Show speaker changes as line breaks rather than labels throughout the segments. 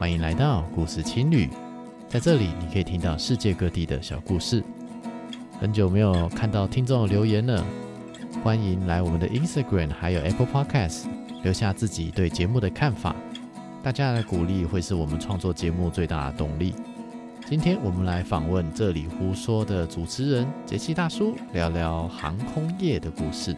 欢迎来到故事青旅，在这里你可以听到世界各地的小故事。很久没有看到听众留言了，欢迎来我们的 Instagram 还有 Apple Podcast 留下自己对节目的看法。大家的鼓励会是我们创作节目最大的动力。今天我们来访问这里胡说的主持人杰西大叔，聊聊航空业的故事。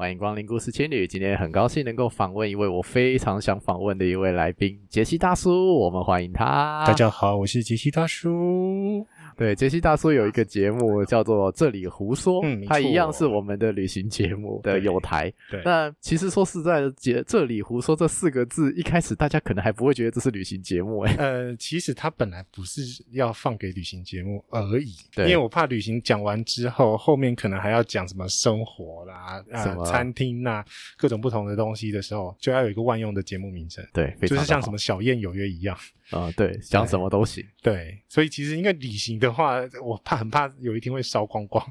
欢迎光临故事青旅，今天很高兴能够访问一位我非常想访问的一位来宾，杰西大叔，我们欢迎他。
大家好，我是杰西大叔。
对，杰西大叔有一个节目叫做《这里胡说》，嗯，它一样是我们的旅行节目的有台。对，那其实说实在的，杰这里胡说这四个字，一开始大家可能还不会觉得这是旅行节目，哎，
呃，其实它本来不是要放给旅行节目而已，对，因为我怕旅行讲完之后，后面可能还要讲什么生活啦，什么餐厅呐，各种不同的东西的时候，就要有一个万用的节目名称，
对，
就是像什么小燕有约一样。
啊、呃，对，讲什么都行。
对，所以其实因为旅行的话，我怕很怕有一天会烧光光。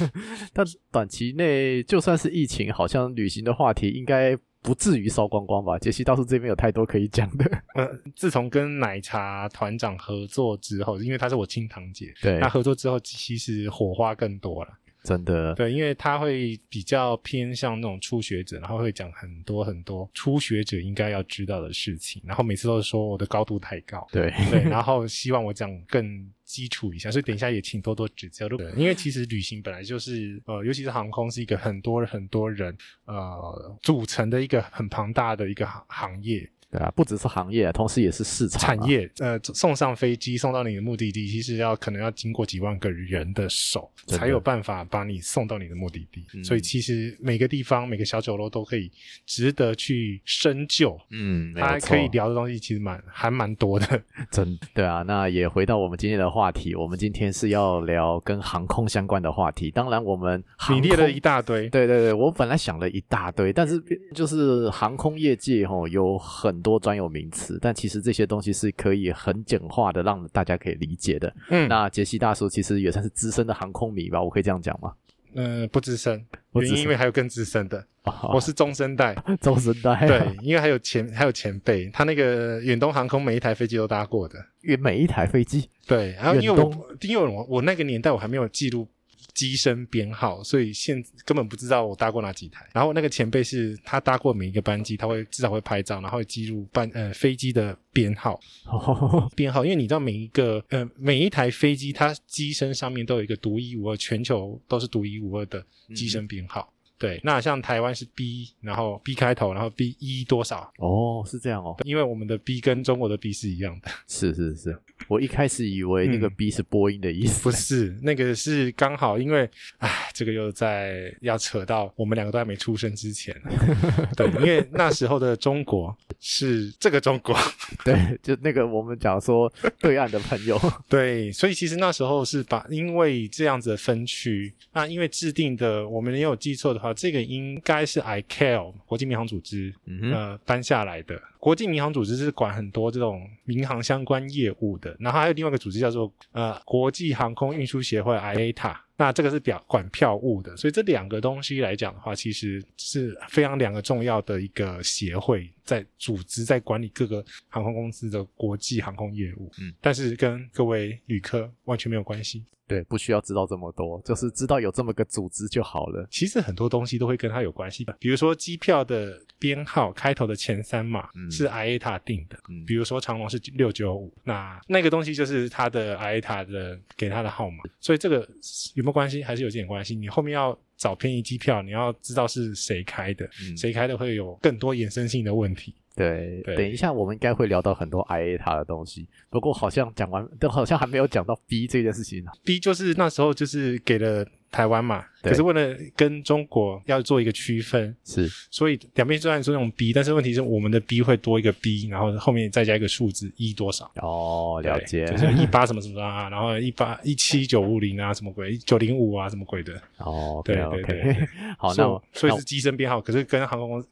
但短期内就算是疫情，好像旅行的话题应该不至于烧光光吧？杰西倒是这边有太多可以讲的。
呃，自从跟奶茶团长合作之后，因为他是我亲堂姐，
对，
那合作之后其实火花更多了。
真的，
对，因为他会比较偏向那种初学者，然后会讲很多很多初学者应该要知道的事情，然后每次都是说我的高度太高，
对
对，然后希望我讲更基础一下，所以等一下也请多多指教。对，因为其实旅行本来就是呃，尤其是航空是一个很多很多人呃组成的一个很庞大的一个行行业。
对啊，不只是行业，同时也是市场、啊、
产业。呃，送上飞机送到你的目的地，其实要可能要经过几万个人的手，才有办法把你送到你的目的地。嗯、所以其实每个地方每个小酒楼都可以值得去深究。嗯，他可以聊的东西其实蛮还蛮多的。
真对啊，那也回到我们今天的话题，我们今天是要聊跟航空相关的话题。当然，我们
你列了一大堆。
对对对，我本来想了一大堆，但是就是航空业界哦有很。多专有名词，但其实这些东西是可以很简化的，让大家可以理解的。嗯，那杰西大叔其实也算是资深的航空迷吧？我可以这样讲吗？
嗯，不资深，原因因为还有更资深的，哦、我是中生代，
中生代。
对，因为还有前还有前辈，他那个远东航空每一台飞机都搭过的，
远每一台飞机。
对，然后因为我因为我我那个年代我还没有记录。机身编号，所以现根本不知道我搭过哪几台。然后那个前辈是他搭过每一个班机，他会至少会拍照，然后会记录班呃飞机的编号。编号，因为你知道每一个呃每一台飞机，它机身上面都有一个独一无二，全球都是独一无二的机身编号。嗯对，那像台湾是 B，然后 B 开头，然后 B 一多少？
哦，是这样哦。
因为我们的 B 跟中国的 B 是一样的。
是是是，我一开始以为那个 B 是波音的意思。
嗯、不是，那个是刚好，因为，哎，这个又在要扯到我们两个都还没出生之前。对，因为那时候的中国是这个中国。
对，就那个我们讲说对岸的朋友。
对，所以其实那时候是把因为这样子的分区，那因为制定的，我们也有记错的话。这个应该是 ICAO 国际民航组织，嗯哼，呃，颁下来的。国际民航组织是管很多这种民航相关业务的，然后还有另外一个组织叫做呃国际航空运输协会 IATA。那这个是表管票务的，所以这两个东西来讲的话，其实是非常两个重要的一个协会，在组织在管理各个航空公司的国际航空业务。嗯，但是跟各位旅客完全没有关系。
对，不需要知道这么多，就是知道有这么个组织就好了。
其实很多东西都会跟它有关系吧，比如说机票的编号开头的前三码是 IATA 定的，嗯，比如说长龙是六九五，那那个东西就是它的 IATA 的给它的号码，所以这个有没有关系？还是有点关系。你后面要找便宜机票，你要知道是谁开的，嗯，谁开的会有更多衍生性的问题。
对，对，等一下我们应该会聊到很多 IATA 的东西，不过好像讲完，都好像还没有讲到 B 这件事情。
B 就是那时候就是给了台湾嘛，可是为了跟中国要做一个区分，
是，
所以两边虽然说那种 B，但是问题是我们的 B 会多一个 B，然后后面再加一个数字一多少？
哦，了解，
就是一八什么什么啊，然后一八一七九五零啊，什么鬼九零五啊，什么鬼的？
哦，
对对对，
好，那
所以是机身编号，可是跟航空公司。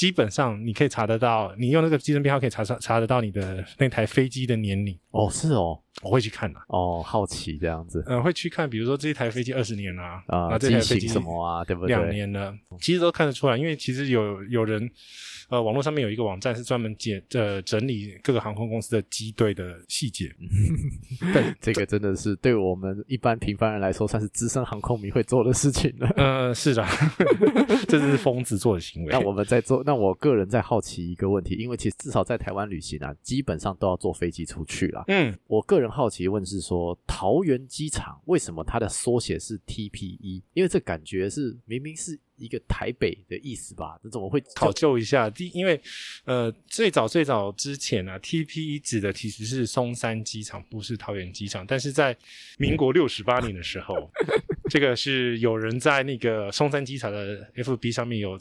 基本上你可以查得到，你用那个机身编号可以查查查得到你的那台飞机的年龄。
哦，是哦，
我会去看的。
哦，好奇这样子。
嗯，会去看，比如说这一台飞机二十年了啊，
啊，
这台飞机
什么啊，对不对？
两年了，其实都看得出来，因为其实有有人。呃，网络上面有一个网站是专门解呃整理各个航空公司的机队的细节。
对，这个真的是对我们一般平凡人来说，算是资深航空迷会做的事情了。
呃，是的，这是疯子做的行为。
那我们在做，那我个人在好奇一个问题，因为其实至少在台湾旅行啊，基本上都要坐飞机出去啦。
嗯，
我个人好奇问是说，桃园机场为什么它的缩写是 TPE？因为这感觉是明明是。一个台北的意思吧？这怎么会
考究一下？第，因为呃，最早最早之前啊，TPE 指的其实是松山机场，不是桃园机场。但是在民国六十八年的时候，这个是有人在那个松山机场的 FB 上面有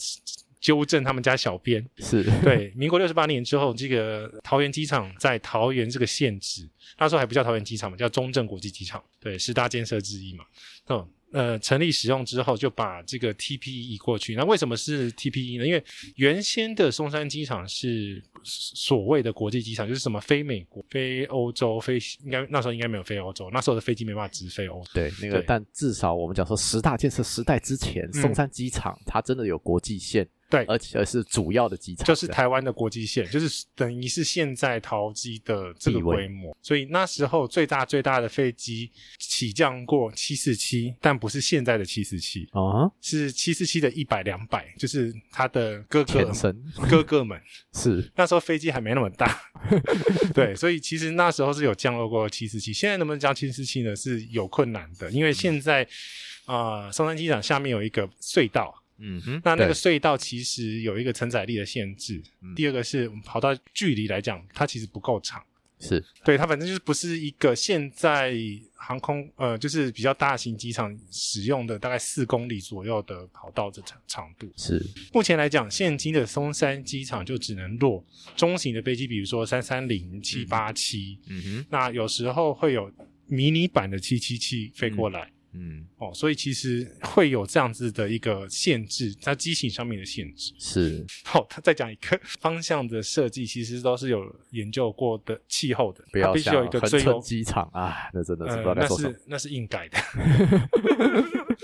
纠正他们家小编，
是
对。民国六十八年之后，这个桃园机场在桃园这个县址，那时候还不叫桃园机场嘛，叫中正国际机场，对，十大建设之一嘛，嗯。呃，成立使用之后，就把这个 TPE 移过去。那为什么是 TPE 呢？因为原先的松山机场是所谓的国际机场，就是什么飞美国、飞欧洲、飞应该那时候应该没有飞欧洲，那时候的飞机没办法直飞欧洲。
对，那个但至少我们讲说十大建设时代之前，松山机场它真的有国际线。
对，
而且是主要的机场，
就是台湾的国际线，就是等于是现在桃机的这个规模。所以那时候最大最大的飞机起降过七四七，但不是现在的七四七
啊，
是七四七的一百两百，就是它的哥哥哥哥们。
是
那时候飞机还没那么大，对，所以其实那时候是有降落过七四七。现在能不能降七四七呢？是有困难的，因为现在啊、呃，松山机场下面有一个隧道。
嗯哼，
那那个隧道其实有一个承载力的限制。第二个是我们跑道距离来讲，它其实不够长。
是，
对，它反正就是不是一个现在航空呃，就是比较大型机场使用的大概四公里左右的跑道的长长度。
是，
目前来讲，现今的松山机场就只能落中型的飞机，比如说三三零、七八七。嗯哼，那有时候会有迷你版的七七七飞过来。嗯
嗯，
哦，所以其实会有这样子的一个限制，它机型上面的限制
是。
好、哦，他再讲一个 方向的设计，其实都是有研究过的气候的，
不要
必须有一个最优
机场啊，那真的是不知道
在说什么、呃、那是那是硬改的，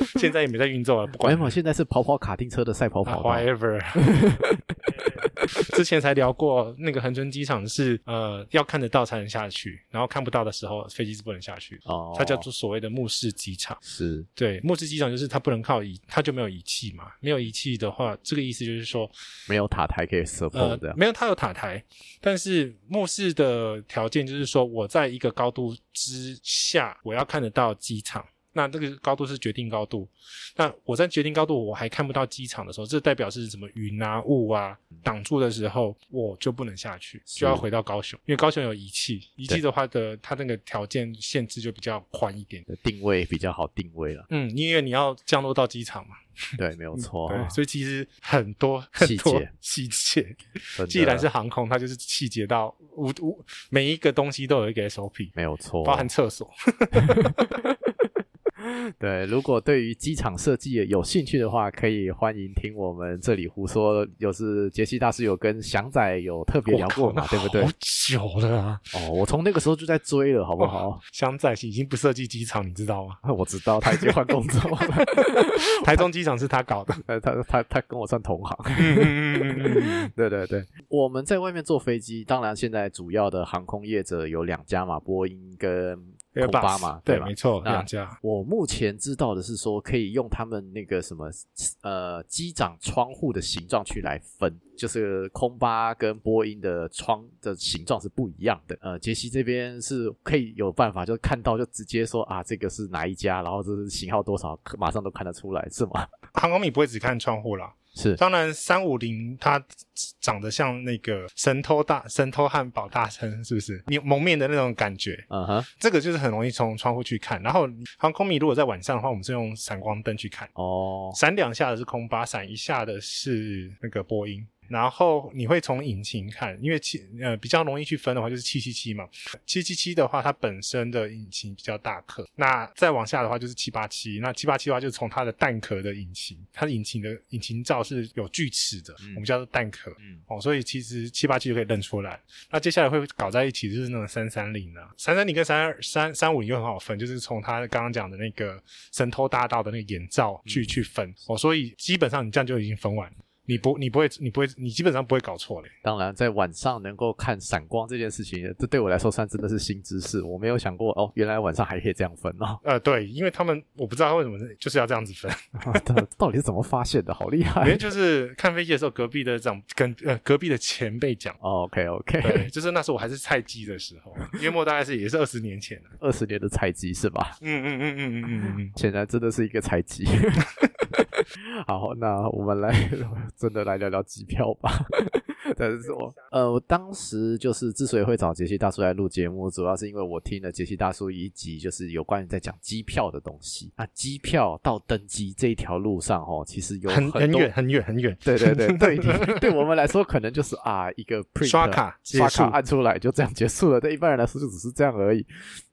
现在也没在运作了，不管。
没有，现在是跑跑卡丁车的赛跑跑道。
Uh, whatever 之前才聊过，那个恒春机场是呃要看得到才能下去，然后看不到的时候飞机是不能下去。哦，它叫做所谓的目视机场。
是
对，目视机场就是它不能靠仪，它就没有仪器嘛。没有仪器的话，这个意思就是说
没有塔台可以 support 的、
呃。没有，它有塔台，但是目视的条件就是说我在一个高度之下，我要看得到机场。那这个高度是决定高度，那我在决定高度我还看不到机场的时候，这代表是什么云啊雾啊挡住的时候，我就不能下去，就要回到高雄，因为高雄有仪器，仪器的话的它那个条件限制就比较宽一点，
定位比较好定位了。
嗯，因为你要降落到机场嘛。
对，没有错。
对，所以其实很多很多细节，既然是航空，它就是细节到无无每一个东西都有一个 SOP，
没有错，
包含厕所。
对，如果对于机场设计有兴趣的话，可以欢迎听我们这里胡说。就是杰西大师有跟翔仔有特别聊过嘛，对不对？
好久了啊！
哦，我从那个时候就在追了，好不好？
哦、翔仔已经不设计机场，你知道吗？
我知道，他已经换工作了。
台中机场是他搞的，
他他他，他跟我算同行。对对对，我们在外面坐飞机，当然现在主要的航空业者有两家嘛，波音跟。空巴嘛，
对，
对吧？
没错，两家。
我目前知道的是说，可以用他们那个什么呃机长窗户的形状去来分，就是空巴跟波音的窗的形状是不一样的。呃，杰西这边是可以有办法，就看到就直接说啊，这个是哪一家，然后这是型号多少，马上都看得出来，是吗？
航空迷不会只看窗户啦。
是，
当然，三五零它长得像那个神偷大神偷汉堡大餐，是不是？你蒙面的那种感觉，
嗯哼，
这个就是很容易从窗户去看。然后航空迷如果在晚上的话，我们是用闪光灯去看，
哦，
闪两下的是空巴，闪一下的是那个波音。然后你会从引擎看，因为七呃比较容易去分的话就是七七七嘛，七七七的话它本身的引擎比较大颗，那再往下的话就是七八七，那七八七的话就是从它的弹壳的引擎，它的引擎的引擎罩是有锯齿的，嗯、我们叫做弹壳，嗯、哦，所以其实七八七就可以认出来。那接下来会搞在一起就是那种三三零啊，三三零跟三二三三五零又很好分，就是从它刚刚讲的那个神偷大盗的那个眼罩去、嗯、去分，哦，所以基本上你这样就已经分完了。你不，你不会，你不会，你基本上不会搞错嘞。
当然，在晚上能够看闪光这件事情，这对我来说算真的是新知识。我没有想过哦，原来晚上还可以这样分哦。
呃，对，因为他们我不知道他为什么就是要这样子分，
到底是怎么发现的？好厉害！
因为就是看飞机的时候，隔壁的长跟呃隔壁的前辈讲。
哦，OK OK，
对，就是那时候我还是菜鸡的时候，约莫大概是也是二十年前了，
二十年的菜鸡是吧？
嗯嗯嗯嗯嗯嗯嗯，
显然真的是一个菜鸡。好，那我们来真的来聊聊机票吧。但是说，呃，我当时就是之所以会找杰西大叔来录节目，主要是因为我听了杰西大叔一集，就是有关于在讲机票的东西。那机票到登机这一条路上，哦，其实有很
很远很远很远。
对对对对，对，对我们来说可能就是啊一个 print,
刷卡
刷卡按出来就这样结束了。对一般人来说就只是这样而已。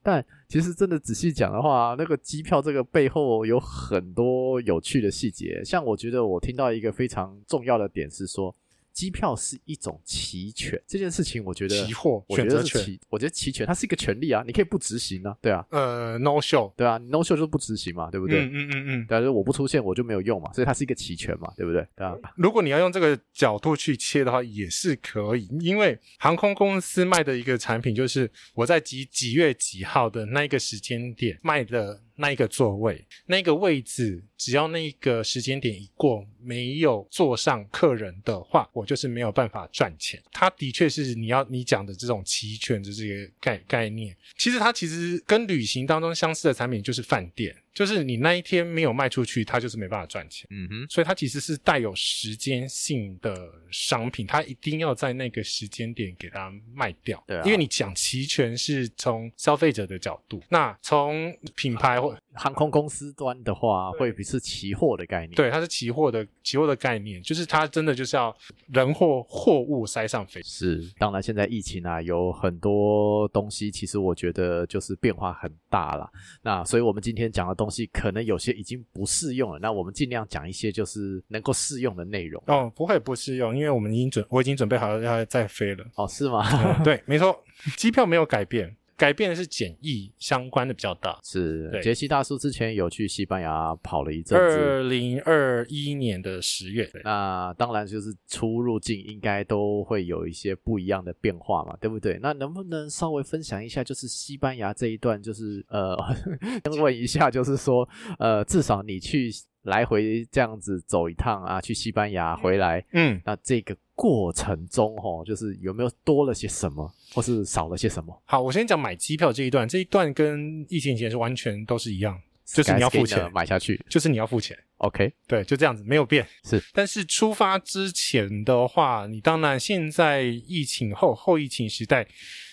但其实真的仔细讲的话，那个机票这个背后有很多有趣的细节。像我觉得我听到一个非常重要的点是说。机票是一种期权，这件事情我觉得
期货
我觉得是期，我觉得期权它是一个权利啊，你可以不执行啊，对啊，
呃，no show，
对啊，no show 就是不执行嘛，对不对？
嗯嗯嗯嗯，
但是我不出现我就没有用嘛，所以它是一个期权嘛，对不对？对啊，
如果你要用这个角度去切的话，也是可以，因为航空公司卖的一个产品就是我在几几月几号的那个时间点卖的。那一个座位，那个位置，只要那个时间点一过，没有坐上客人的话，我就是没有办法赚钱。它的确是你要你讲的这种期权的这个概概念。其实它其实跟旅行当中相似的产品就是饭店。就是你那一天没有卖出去，它就是没办法赚钱。嗯哼，所以它其实是带有时间性的商品，它一定要在那个时间点给它卖掉。对啊，因为你讲期权是从消费者的角度，那从品牌或
航空公司端的话，会比是期货的概念。
对，它是期货的期货的概念，就是它真的就是要人货货物塞上飞。
是，当然现在疫情啊，有很多东西，其实我觉得就是变化很大了。那所以我们今天讲的。东西可能有些已经不适用了，那我们尽量讲一些就是能够适用的内容。
哦，不会不适用，因为我们已经准，我已经准备好要再飞了。
哦，是吗？
嗯、对，没错，机票没有改变。改变的是检疫相关的比较大，
是杰西大叔之前有去西班牙跑了一阵子，
二零二一年的十月。
那当然就是出入境应该都会有一些不一样的变化嘛，对不对？那能不能稍微分享一下，就是西班牙这一段，就是呃，先问一下，就是说呃，至少你去来回这样子走一趟啊，去西班牙回来，嗯，那这个。过程中，齁，就是有没有多了些什么，或是少了些什么？
好，我先讲买机票这一段，这一段跟疫情前是完全都是一样，就是你要付钱
买下去，
就是你要付钱。
OK，
对，就这样子，没有变。
是，
但是出发之前的话，你当然现在疫情后后疫情时代，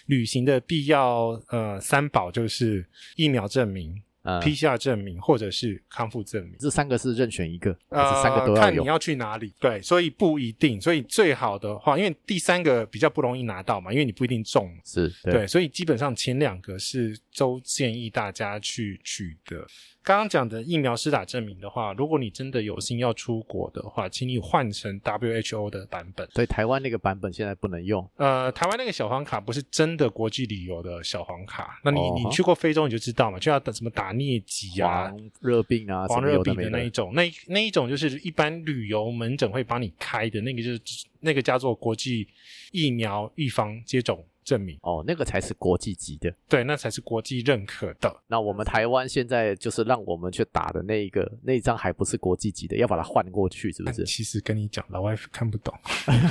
旅行的必要呃三宝就是疫苗证明。PCR 证明或者是康复证明，
这三个是任选一个，呃，三个都要
看你要去哪里。对，所以不一定。所以最好的话，因为第三个比较不容易拿到嘛，因为你不一定中。
是对，
对，所以基本上前两个是都建议大家去取得。刚刚讲的疫苗施打证明的话，如果你真的有心要出国的话，请你换成 WHO 的版本。
对，台湾那个版本现在不能用。
呃，台湾那个小黄卡不是真的国际旅游的小黄卡。那你、哦、你去过非洲你就知道嘛，就要等什么打疟疾啊、
热病啊、
黄热病的那一种，那那一种就是一般旅游门诊会帮你开的那个，就是那个叫做国际疫苗预防接种。证明
哦，那个才是国际级的，
对，那才是国际认可的。
那我们台湾现在就是让我们去打的那一个那一张还不是国际级的，要把它换过去，是不是？
其实跟你讲，老外看不懂，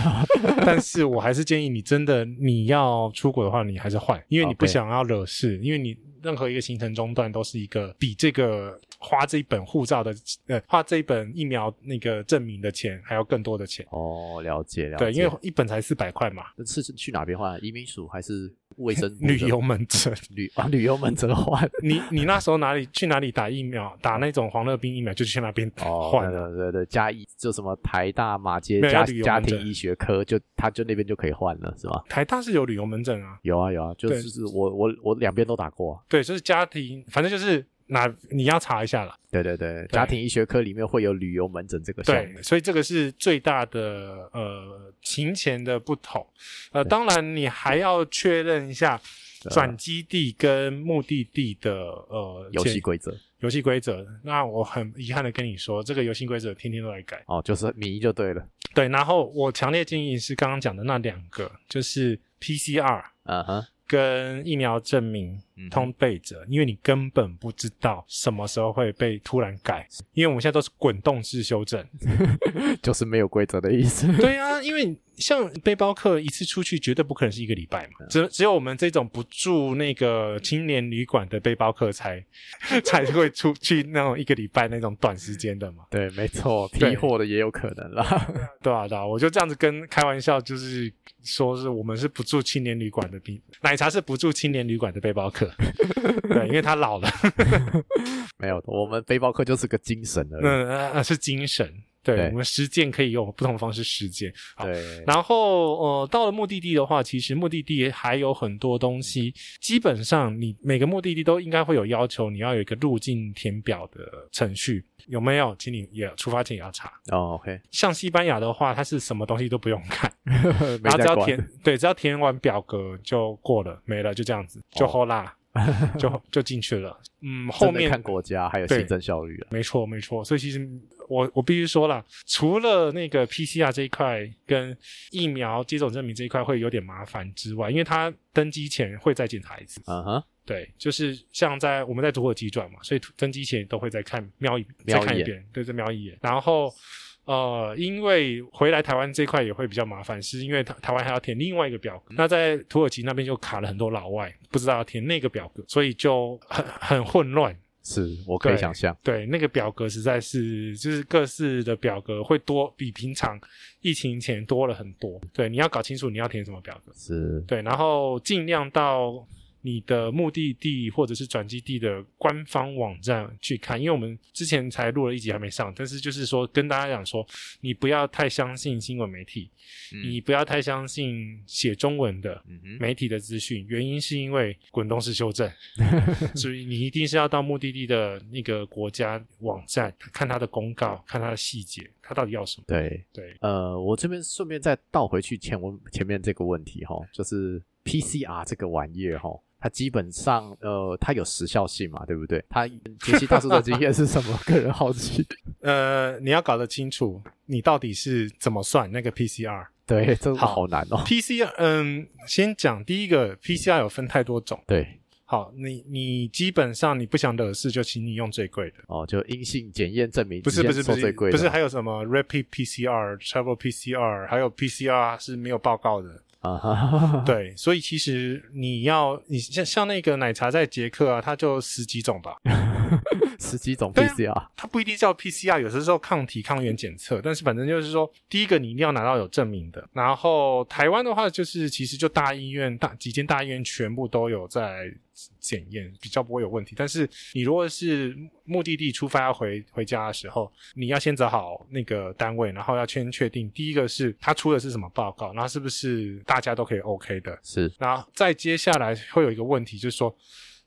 但是我还是建议你，真的你要出国的话，你还是换，因为你不想要惹事.因为你任何一个行程中断都是一个比这个。花这一本护照的，呃，花这一本疫苗那个证明的钱还要更多的钱
哦，了解了解。
对，因为一本才四百块嘛。
是去哪边换？移民署还是？卫生部
旅游门诊
旅啊旅游门诊换。
你你那时候哪里去哪里打疫苗？打那种黄热病疫苗就去那边换。
对对对，加一就什么台大马街家家庭医学科，就他就那边就可以换了，是吧？
台大是有旅游门诊啊，
有啊有啊，就是我我我两边都打过啊。
对，就是家庭，反正就是。那你要查一下了。
对对对，家庭医学科里面会有旅游门诊这个项目。
对，所以这个是最大的呃行前的不同。呃，当然你还要确认一下转基地跟目的地的呃
游戏规则。
游戏规则，那我很遗憾的跟你说，这个游戏规则天天都在改。
哦，就是迷就对了。
对，然后我强烈建议是刚刚讲的那两个，就是 PCR。嗯哼。跟疫苗证明通备着，因为你根本不知道什么时候会被突然改，因为我们现在都是滚动式修正，
就是没有规则的意思。
对啊，因为像背包客一次出去绝对不可能是一个礼拜嘛，只只有我们这种不住那个青年旅馆的背包客才 才会出去那种一个礼拜那种短时间的嘛。
对，没错，批货的也有可能啦。
对啊，对啊，我就这样子跟开玩笑，就是。说是我们是不住青年旅馆的，奶茶是不住青年旅馆的背包客，对，因为他老了。
没有，我们背包客就是个精神而已。
嗯、呃，是精神。对，我们实践可以用不同方式实践。
对，
然后呃，到了目的地的话，其实目的地还有很多东西。基本上，你每个目的地都应该会有要求，你要有一个入境填表的程序，有没有？请你也出发前也要查。
哦，OK。
像西班牙的话，它是什么东西都不用看，然后只要填，对，只要填完表格就过了，没了，就这样子，就好啦。就 就进去了，嗯，后面
看国家还有行政效率啊，
没错没错，所以其实我我必须说了，除了那个 PCR 这一块跟疫苗接种证明这一块会有点麻烦之外，因为他登机前会再检查一次，嗯哼，对，就是像在我们在土耳其转嘛，所以登机前都会再看瞄一再看一遍，对，再瞄一眼，然后。呃，因为回来台湾这块也会比较麻烦，是因为台台湾还要填另外一个表格，那在土耳其那边就卡了很多老外，不知道要填那个表格，所以就很很混乱。
是我可以想象，
对，那个表格实在是就是各式的表格会多，比平常疫情前多了很多。对，你要搞清楚你要填什么表格。
是，
对，然后尽量到。你的目的地或者是转机地的官方网站去看，因为我们之前才录了一集还没上，但是就是说跟大家讲说，你不要太相信新闻媒体，嗯、你不要太相信写中文的媒体的资讯，嗯、原因是因为滚动式修正，所以你一定是要到目的地的那个国家网站看它的公告，看它的细节，它到底要什么？
对。对，呃，我这边顺便再倒回去前文前面这个问题哈，就是 PCR 这个玩意儿哈。它基本上，呃，它有时效性嘛，对不对？它 杰西大叔的经验是什么？个人好奇。
呃，你要搞得清楚，你到底是怎么算那个 PCR？
对，真的好难哦。
PCR，嗯，先讲第一个 PCR 有分太多种。
对，
好，你你基本上你不想惹事，就请你用最贵的。
哦，就阴性检验证明。
不是不是不是，不是还有什么 Rapid PCR、Travel PCR，还有 PCR 是没有报告的。啊哈，对，所以其实你要你像像那个奶茶在捷克啊，它就十几种吧，
十几种 PCR，啊，
它不一定叫 PCR，有的时候抗体抗原检测，但是反正就是说，第一个你一定要拿到有证明的。然后台湾的话，就是其实就大医院大几间大医院全部都有在。检验比较不会有问题，但是你如果是目的地出发要回回家的时候，你要先找好那个单位，然后要先确定第一个是他出的是什么报告，然后是不是大家都可以 OK 的，
是，
然后再接下来会有一个问题，就是说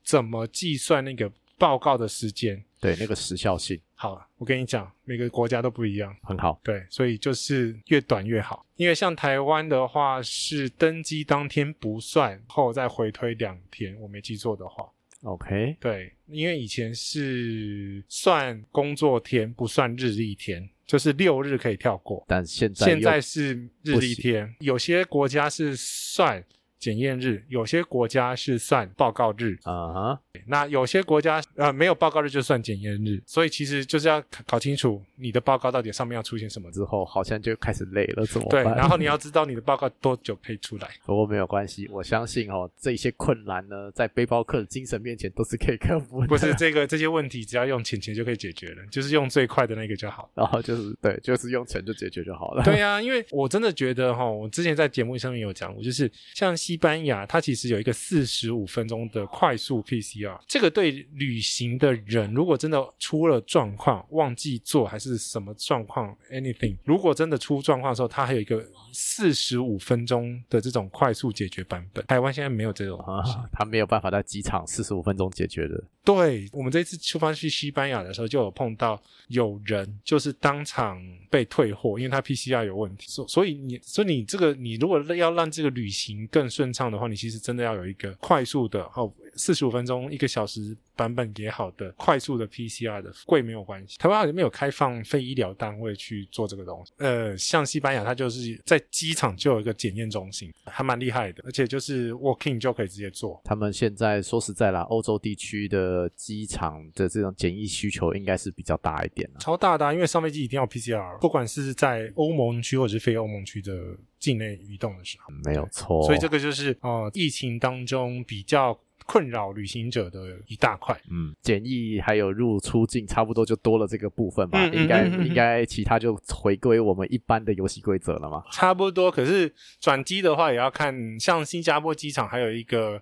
怎么计算那个报告的时间。
对，那个时效性。
好，我跟你讲，每个国家都不一样。
很好。
对，所以就是越短越好。因为像台湾的话，是登机当天不算，后再回推两天，我没记错的话。
OK。对，
因为以前是算工作天，不算日历天，就是六日可以跳过。
但现在
现在是日历天，有些国家是算。检验日，有些国家是算报告日啊哈，uh huh. 那有些国家呃没有报告日就算检验日，所以其实就是要搞清楚你的报告到底上面要出现什么之后，
好像就开始累了，怎么
办？对，然后你要 知道你的报告多久可以出来。
不过没有关系，我相信哦，这些困难呢，在背包客的精神面前都是可以克服的。
不是 这个这些问题，只要用钱钱就可以解决了，就是用最快的那个就好。
然后就是对，就是用钱就解决就好了。
对呀、啊，因为我真的觉得哈，我之前在节目上面有讲过，就是像西。西班牙，它其实有一个四十五分钟的快速 PCR，这个对旅行的人，如果真的出了状况，忘记做还是什么状况，anything，如果真的出状况的时候，它还有一个四十五分钟的这种快速解决版本。台湾现在没有这种东西，
他没有办法在机场四十五分钟解决的。
对，我们这次出发去西班牙的时候，就有碰到有人就是当场被退货，因为他 PCR 有问题。所所以你，所以你这个你如果要让这个旅行更顺顺畅的话，你其实真的要有一个快速的哦。四十五分钟、一个小时版本也好的快速的 PCR 的贵没有关系。台湾好像没有开放非医疗单位去做这个东西。呃，像西班牙，它就是在机场就有一个检验中心，还蛮厉害的，而且就是 walking 就可以直接做。
他们现在说实在啦，欧洲地区的机场的这种检疫需求应该是比较大一点啦。
超大的啊，因为上飞机一定要 PCR，不管是在欧盟区或者是非欧盟区的境内移动的时候，
没有错。
所以这个就是呃，疫情当中比较。困扰旅行者的一大块，
嗯，检疫还有入出境，差不多就多了这个部分吧。嗯、应该、嗯、应该其他就回归我们一般的游戏规则了嘛。
差不多，可是转机的话也要看，像新加坡机场还有一个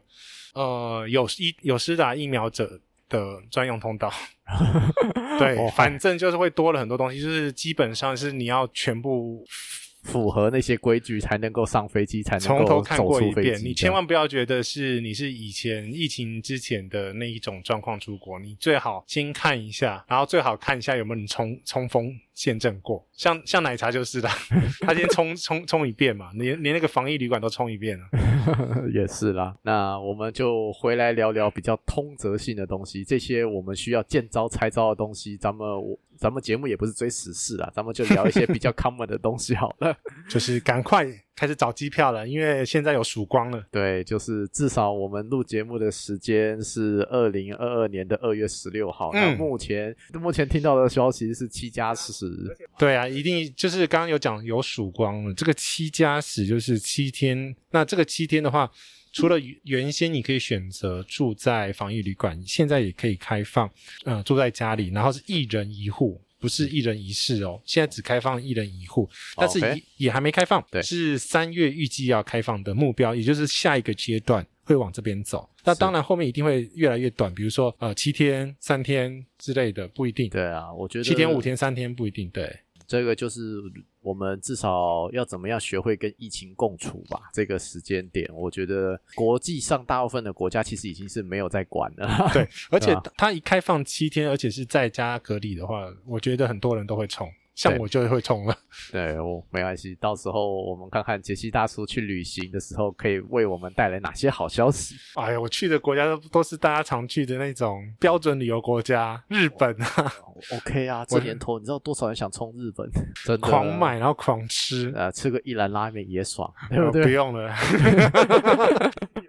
呃有一有施打疫苗者的专用通道。对，哦、反正就是会多了很多东西，就是基本上是你要全部。
符合那些规矩才能够上飞机，才能够
从头看过一遍。你千万不要觉得是你是以前疫情之前的那一种状况出国，你最好先看一下，然后最好看一下有没有人冲冲锋陷阵过。像像奶茶就是的，他先冲冲冲一遍嘛，连连那个防疫旅馆都冲一遍了。
也是啦，那我们就回来聊聊比较通则性的东西，这些我们需要见招拆招的东西，咱们我。咱们节目也不是追时事啊，咱们就聊一些比较 common 的东西好了。
就是赶快开始找机票了，因为现在有曙光了。
对，就是至少我们录节目的时间是二零二二年的二月十六号。嗯，那目前目前听到的消息是七加十。
对啊，一定就是刚刚有讲有曙光了。这个七加十就是七天。那这个七天的话。除了原先你可以选择住在防疫旅馆，现在也可以开放，呃，住在家里，然后是一人一户，不是一人一室哦。现在只开放一人一户，但是也、okay. 也还没开放，对，是三月预计要开放的目标，也就是下一个阶段会往这边走。那当然后面一定会越来越短，比如说呃七天、三天之类的，不一定。
对啊，我觉得
七天、五天、三天不一定。对。
这个就是我们至少要怎么样学会跟疫情共处吧。这个时间点，我觉得国际上大部分的国家其实已经是没有在管了。
对，而且 它一开放七天，而且是在家隔离的话，我觉得很多人都会冲。像我就会冲了，
对，我没关系。到时候我们看看杰西大叔去旅行的时候，可以为我们带来哪些好消息。
哎呀，我去的国家都都是大家常去的那种标准旅游国家，日本啊。
OK 啊，这年头你知道多少人想冲日本？真的
狂买然后狂吃，
呃，吃个一兰拉面也爽，对不对？
不用了。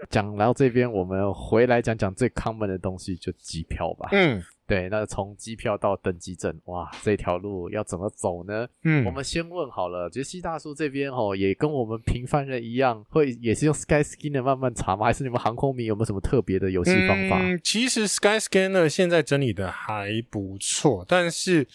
讲到这边，我们回来讲讲最 common 的东西，就机票吧。嗯。对，那从机票到登机证，哇，这条路要怎么走呢？嗯，我们先问好了，杰西大叔这边哦，也跟我们平凡人一样，会也是用 Skyscanner 慢慢查吗？还是你们航空迷有没有什么特别的游戏方法？
嗯，其实 Skyscanner 现在整理的还不错，但是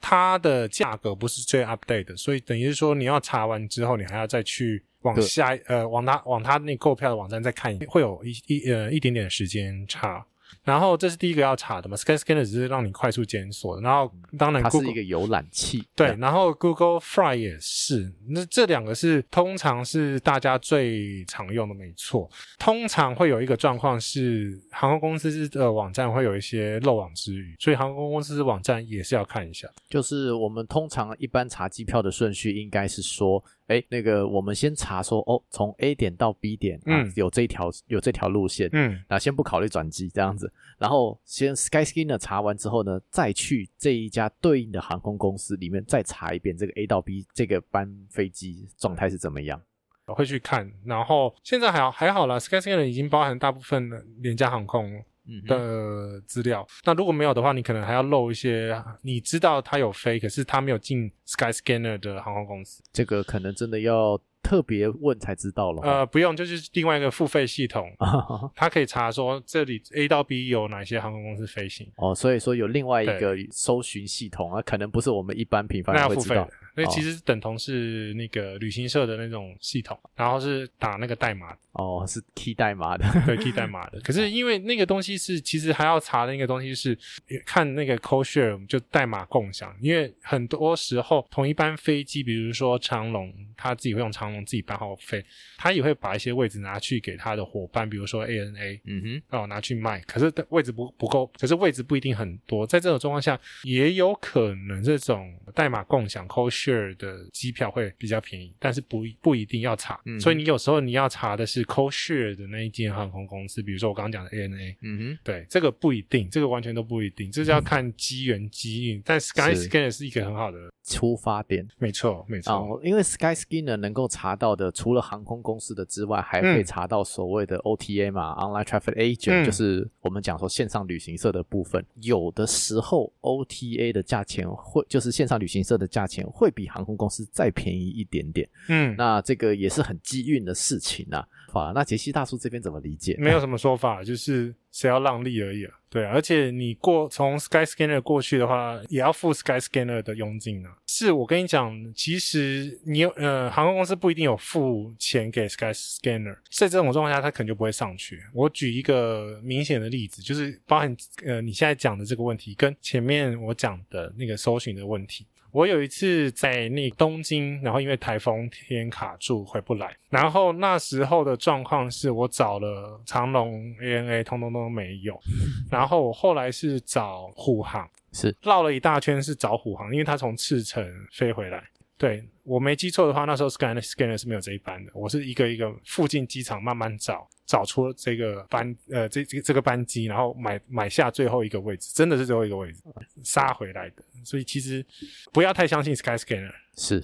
它的价格不是最 update 的，所以等于是说你要查完之后，你还要再去往下呃往他往他那购票的网站再看一，会有一一呃一点点的时间差。然后这是第一个要查的嘛，Skyscanner 只是让你快速检索的。然后当然 Google，
它是一个浏览器，
对。然后 Google Fly 也是，那这两个是通常是大家最常用的，没错。通常会有一个状况是航空公司的网站会有一些漏网之鱼，所以航空公司网站也是要看一下。
就是我们通常一般查机票的顺序应该是说。哎，那个，我们先查说，哦，从 A 点到 B 点，嗯，啊、有这条有这条路线，嗯，那先不考虑转机这样子，然后先 Skyscanner 查完之后呢，再去这一家对应的航空公司里面再查一遍这个 A 到 B 这个班飞机状态是怎么样，
我会去看，然后现在还好还好啦，Skyscanner 已经包含大部分的廉价航空。的资料，那如果没有的话，你可能还要漏一些。你知道它有飞，可是它没有进 Skyscanner 的航空公司，
这个可能真的要特别问才知道了。
呃，不用，就是另外一个付费系统，它可以查说这里 A 到 B 有哪些航空公司飞行。
哦，所以说有另外一个搜寻系统啊，可能不是我们一般平凡人会知道。
所以其实等同是那个旅行社的那种系统，然后是打那个代码。
哦，是 key 代码的，
对 key 代码的。可是因为那个东西是，其实还要查的那个东西是看那个 code share 就代码共享，因为很多时候同一班飞机，比如说长龙，他自己会用长龙自己办号费，他也会把一些位置拿去给他的伙伴，比如说 ANA，
嗯哼，
哦拿去卖。可是位置不不够，可是位置不一定很多，在这种状况下，也有可能这种代码共享 code share 的机票会比较便宜，但是不不一定要查。嗯、所以你有时候你要查的是 code share 的那一间航空公司，比如说我刚刚讲的 ANA，
嗯哼，
对，这个不一定，这个完全都不一定，这是要看机缘机遇。嗯、但 Skyscanner 是一个很好的
出发点，
没错没错。
哦，因为 Skyscanner 能够查到的，除了航空公司的之外，还可以查到所谓的 OTA 嘛、嗯、，Online Traffic Agent，、嗯、就是我们讲说线上旅行社的部分。有的时候 OTA 的价钱会，就是线上旅行社的价钱会比航空公司再便宜一点点。
嗯，
那这个也是很机运的事情啊。法，那杰西大叔这边怎么理解？
没有什么说法，就是谁要让利而已啊。对，而且你过从 Skyscanner 过去的话，也要付 Skyscanner 的佣金啊。是我跟你讲，其实你有呃航空公司不一定有付钱给 Skyscanner，在这种状况下，他可能就不会上去。我举一个明显的例子，就是包含呃你现在讲的这个问题，跟前面我讲的那个搜寻的问题。我有一次在那东京，然后因为台风天卡住回不来，然后那时候的状况是我找了长龙、ANA，通通都没有，然后我后来是找虎航，
是
绕了一大圈是找虎航，因为他从赤城飞回来。对，我没记错的话，那时候 Scanner Scanner 是没有这一班的。我是一个一个附近机场慢慢找，找出这个班呃这这这个班机，然后买买下最后一个位置，真的是最后一个位置杀回来的。所以其实不要太相信 Sky Scanner。
是，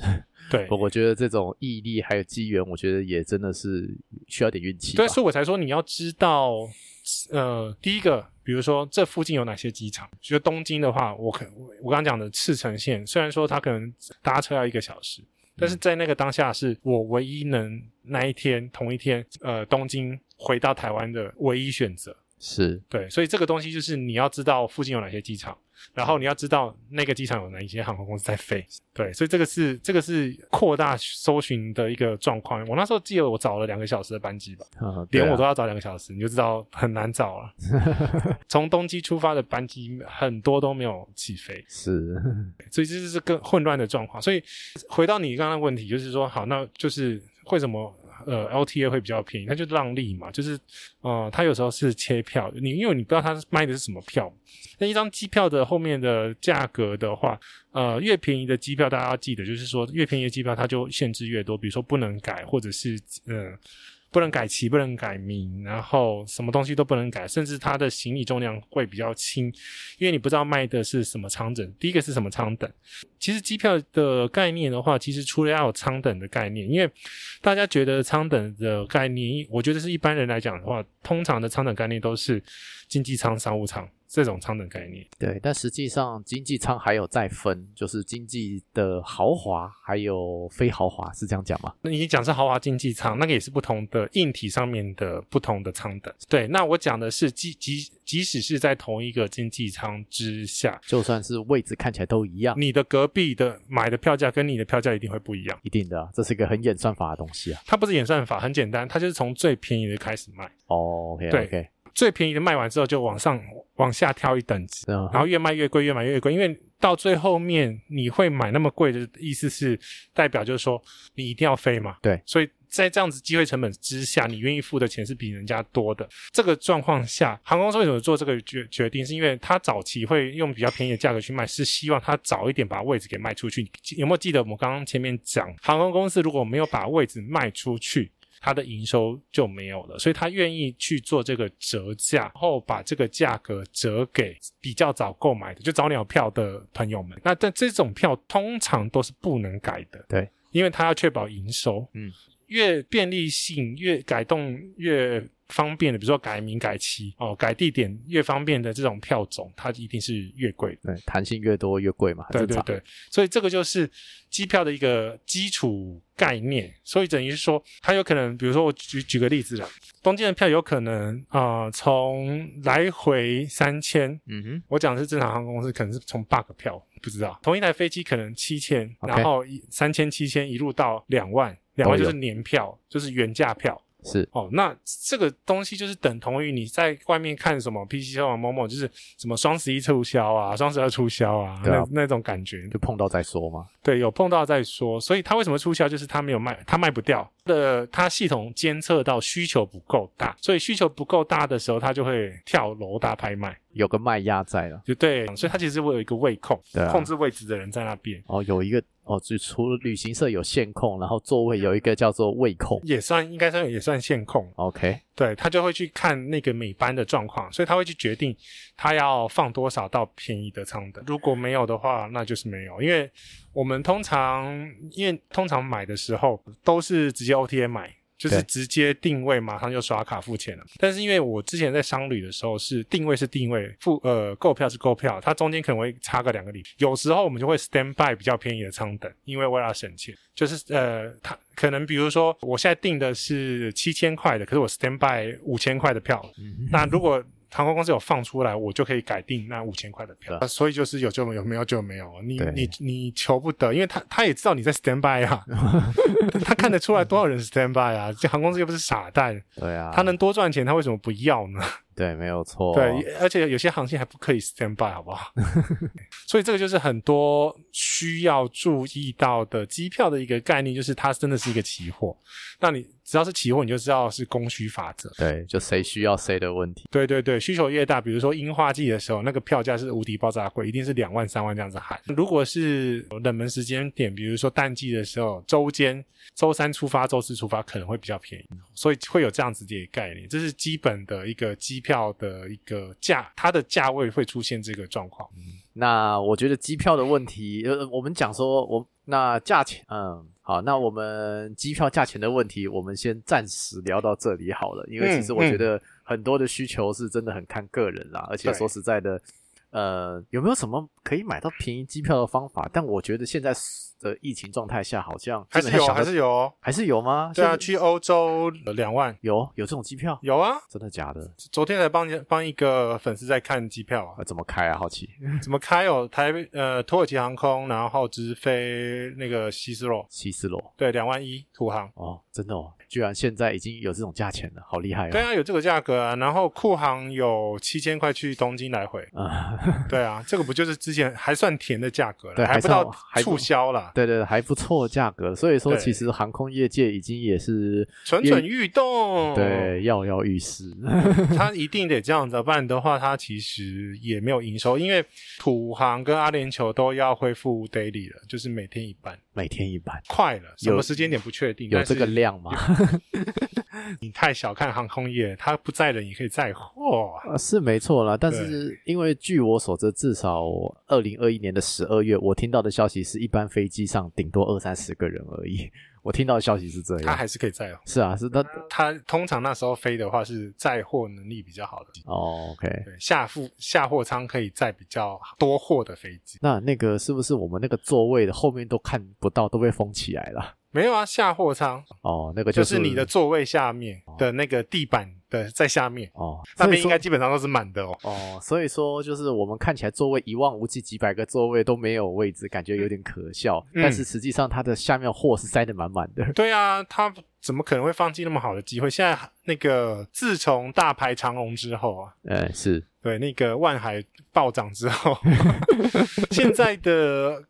对，
我我觉得这种毅力还有机缘，我觉得也真的是需要点运气。
对，所以我才说你要知道，呃，第一个。比如说，这附近有哪些机场？觉得东京的话，我可我刚刚讲的赤城线，虽然说它可能搭车要一个小时，但是在那个当下是我唯一能那一天同一天，呃，东京回到台湾的唯一选择。
是
对，所以这个东西就是你要知道附近有哪些机场。然后你要知道那个机场有哪一些航空公司在飞，对，所以这个是这个是扩大搜寻的一个状况。我那时候记得我找了两个小时的班机吧，
啊、
连我都要找两个小时，你就知道很难找了。从东京出发的班机很多都没有起飞，
是，
所以这就是更混乱的状况。所以回到你刚刚的问题，就是说，好，那就是为什么？呃，LTA 会比较便宜，它就让利嘛，就是，呃，它有时候是切票，你因为你不知道它卖的是什么票，那一张机票的后面的价格的话，呃，越便宜的机票大家要记得，就是说越便宜的机票它就限制越多，比如说不能改，或者是，嗯、呃。不能改旗，不能改名，然后什么东西都不能改，甚至它的行李重量会比较轻，因为你不知道卖的是什么舱等。第一个是什么舱等？其实机票的概念的话，其实除了要有舱等的概念，因为大家觉得舱等的概念，我觉得是一般人来讲的话，通常的舱等概念都是经济舱、商务舱。这种舱等概念，
对，但实际上经济舱还有再分，就是经济的豪华还有非豪华，是这样讲吗？
那你讲是豪华经济舱，那个也是不同的硬体上面的不同的舱等。对，那我讲的是即即即使是在同一个经济舱之下，
就算是位置看起来都一样，
你的隔壁的买的票价跟你的票价一定会不一样，
一定的，这是一个很演算法的东西啊。
它不是演算法，很简单，它就是从最便宜的开始卖。
哦，OK，
对
，OK。
最便宜的卖完之后，就往上、往下跳一等级，然后越卖越贵，越买越贵。因为到最后面你会买那么贵的意思是，代表就是说你一定要飞嘛。
对，
所以在这样子机会成本之下，你愿意付的钱是比人家多的。这个状况下，航空公司为什么做这个决决定？是因为他早期会用比较便宜的价格去卖，是希望他早一点把位置给卖出去。有没有记得我们刚刚前面讲，航空公司如果没有把位置卖出去？他的营收就没有了，所以他愿意去做这个折价，然后把这个价格折给比较早购买的，就早鸟票的朋友们。那但这种票通常都是不能改的，
对，
因为他要确保营收。
嗯，
越便利性越改动越方便的，比如说改名改期哦，改地点越方便的这种票种，它一定是越贵。
对，弹性越多越贵嘛。
对对对，所以这个就是机票的一个基础概念。所以等于是说，它有可能，比如说我举举个例子了，东京的票有可能啊，从、呃、来回三千，嗯哼，我讲的是正常航空公司，可能是从 bug 票，不知道同一台飞机可能七千.然后三千七千一路到两万，两万就是年票，就是原价票。
是
哦，那这个东西就是等同于你在外面看什么 PC 上某某，就是什么双十一促销啊，双十二促销啊，啊那那种感觉，
就碰到再说嘛。
对，有碰到再说。所以它为什么促销？就是它没有卖，它卖不掉的，它系统监测到需求不够大，所以需求不够大的时候，它就会跳楼大拍卖。
有个卖压在了，
就对，所以它其实会有一个位控，控制位置的人在那边。
哦，有一个哦，就除了旅行社有线控，然后座位有一个叫做位控，
也算应该算也算线控。
OK，
对，他就会去看那个每班的状况，所以他会去决定他要放多少到便宜的舱等。如果没有的话，那就是没有，因为我们通常因为通常买的时候都是直接 OTA 买。就是直接定位，马上就刷卡付钱了。但是因为我之前在商旅的时候是定位是定位，付呃购票是购票，它中间可能会差个两个礼。有时候我们就会 stand by 比较便宜的舱等，因为为了省钱。就是呃，它可能比如说我现在订的是七千块的，可是我 stand by 五千块的票。嗯、那如果航空公司有放出来，我就可以改定那五千块的票，啊，所以就是有就有，没有就没有。你你你求不得，因为他他也知道你在 stand by 啊，他看得出来多少人 stand by 啊。这航空公司又不是傻蛋，
对啊，
他能多赚钱，他为什么不要呢？
对，没有错。
对，而且有些航线还不可以 stand by，好不好？所以这个就是很多需要注意到的机票的一个概念，就是它真的是一个期货。那你只要是期货，你就知道是供需法则。
对，就谁需要谁的问题。
对对对，需求越大，比如说樱花季的时候，那个票价是无敌爆炸贵，一定是两万三万这样子喊。如果是冷门时间点，比如说淡季的时候，周间周三出发，周四出发可能会比较便宜，所以会有这样子的一个概念。这是基本的一个机票的一个价，它的价位会出现这个状况。
嗯，那我觉得机票的问题，呃，我们讲说我那价钱，嗯。好，那我们机票价钱的问题，我们先暂时聊到这里好了。因为其实我觉得很多的需求是真的很看个人啦，嗯嗯、而且说实在的，呃，有没有什么可以买到便宜机票的方法？但我觉得现在的疫情状态下，好像
还是有，还是有，
还是有吗？
对啊，去欧洲两万，
有有这种机票？
有啊，
真的假的？
昨天才帮帮一个粉丝在看机票啊，
怎么开啊？好奇，
怎么开哦？台呃土耳其航空，然后直飞那个希斯罗，
希斯罗，
对，两万一土航
哦，真的哦，居然现在已经有这种价钱了，好厉害哦！
对啊，有这个价格啊，然后酷航有七千块去东京来回啊，对啊，这个不就是之前还算甜的价格了，
对，
还不到促销了。
对对对，还不错价格，所以说其实航空业界已经也是
蠢蠢欲动，
对，跃跃欲试。
他一定得这样子，不然的话，他其实也没有营收，因为土航跟阿联酋都要恢复 daily 了，就是每天一班，
每天一班，
快了，什么时间点不确定，
有这个量吗？
你太小看航空业，他不载人也可以载货，
啊，是没错啦。但是因为据我所知，至少二零二一年的十二月，我听到的消息是一般飞机上顶多二三十个人而已。我听到的消息是这样，
他还是可以载哦。
是啊，是他
他通常那时候飞的话是载货能力比较好的。
哦，OK，
对，下副下货舱可以载比较多货的飞机。
那那个是不是我们那个座位的后面都看不到，都被封起来了？
没有啊，下货舱
哦，那个就是，
就是你的座位下面的那个地板的在下面哦，那边应该基本上都是满的哦。
哦，所以说就是我们看起来座位一望无际，几百个座位都没有位置，感觉有点可笑。嗯、但是实际上它的下面货是塞得满满的。
对啊，他怎么可能会放弃那么好的机会？现在那个自从大排长龙之后啊，
呃、嗯，是
对那个万海暴涨之后，现在的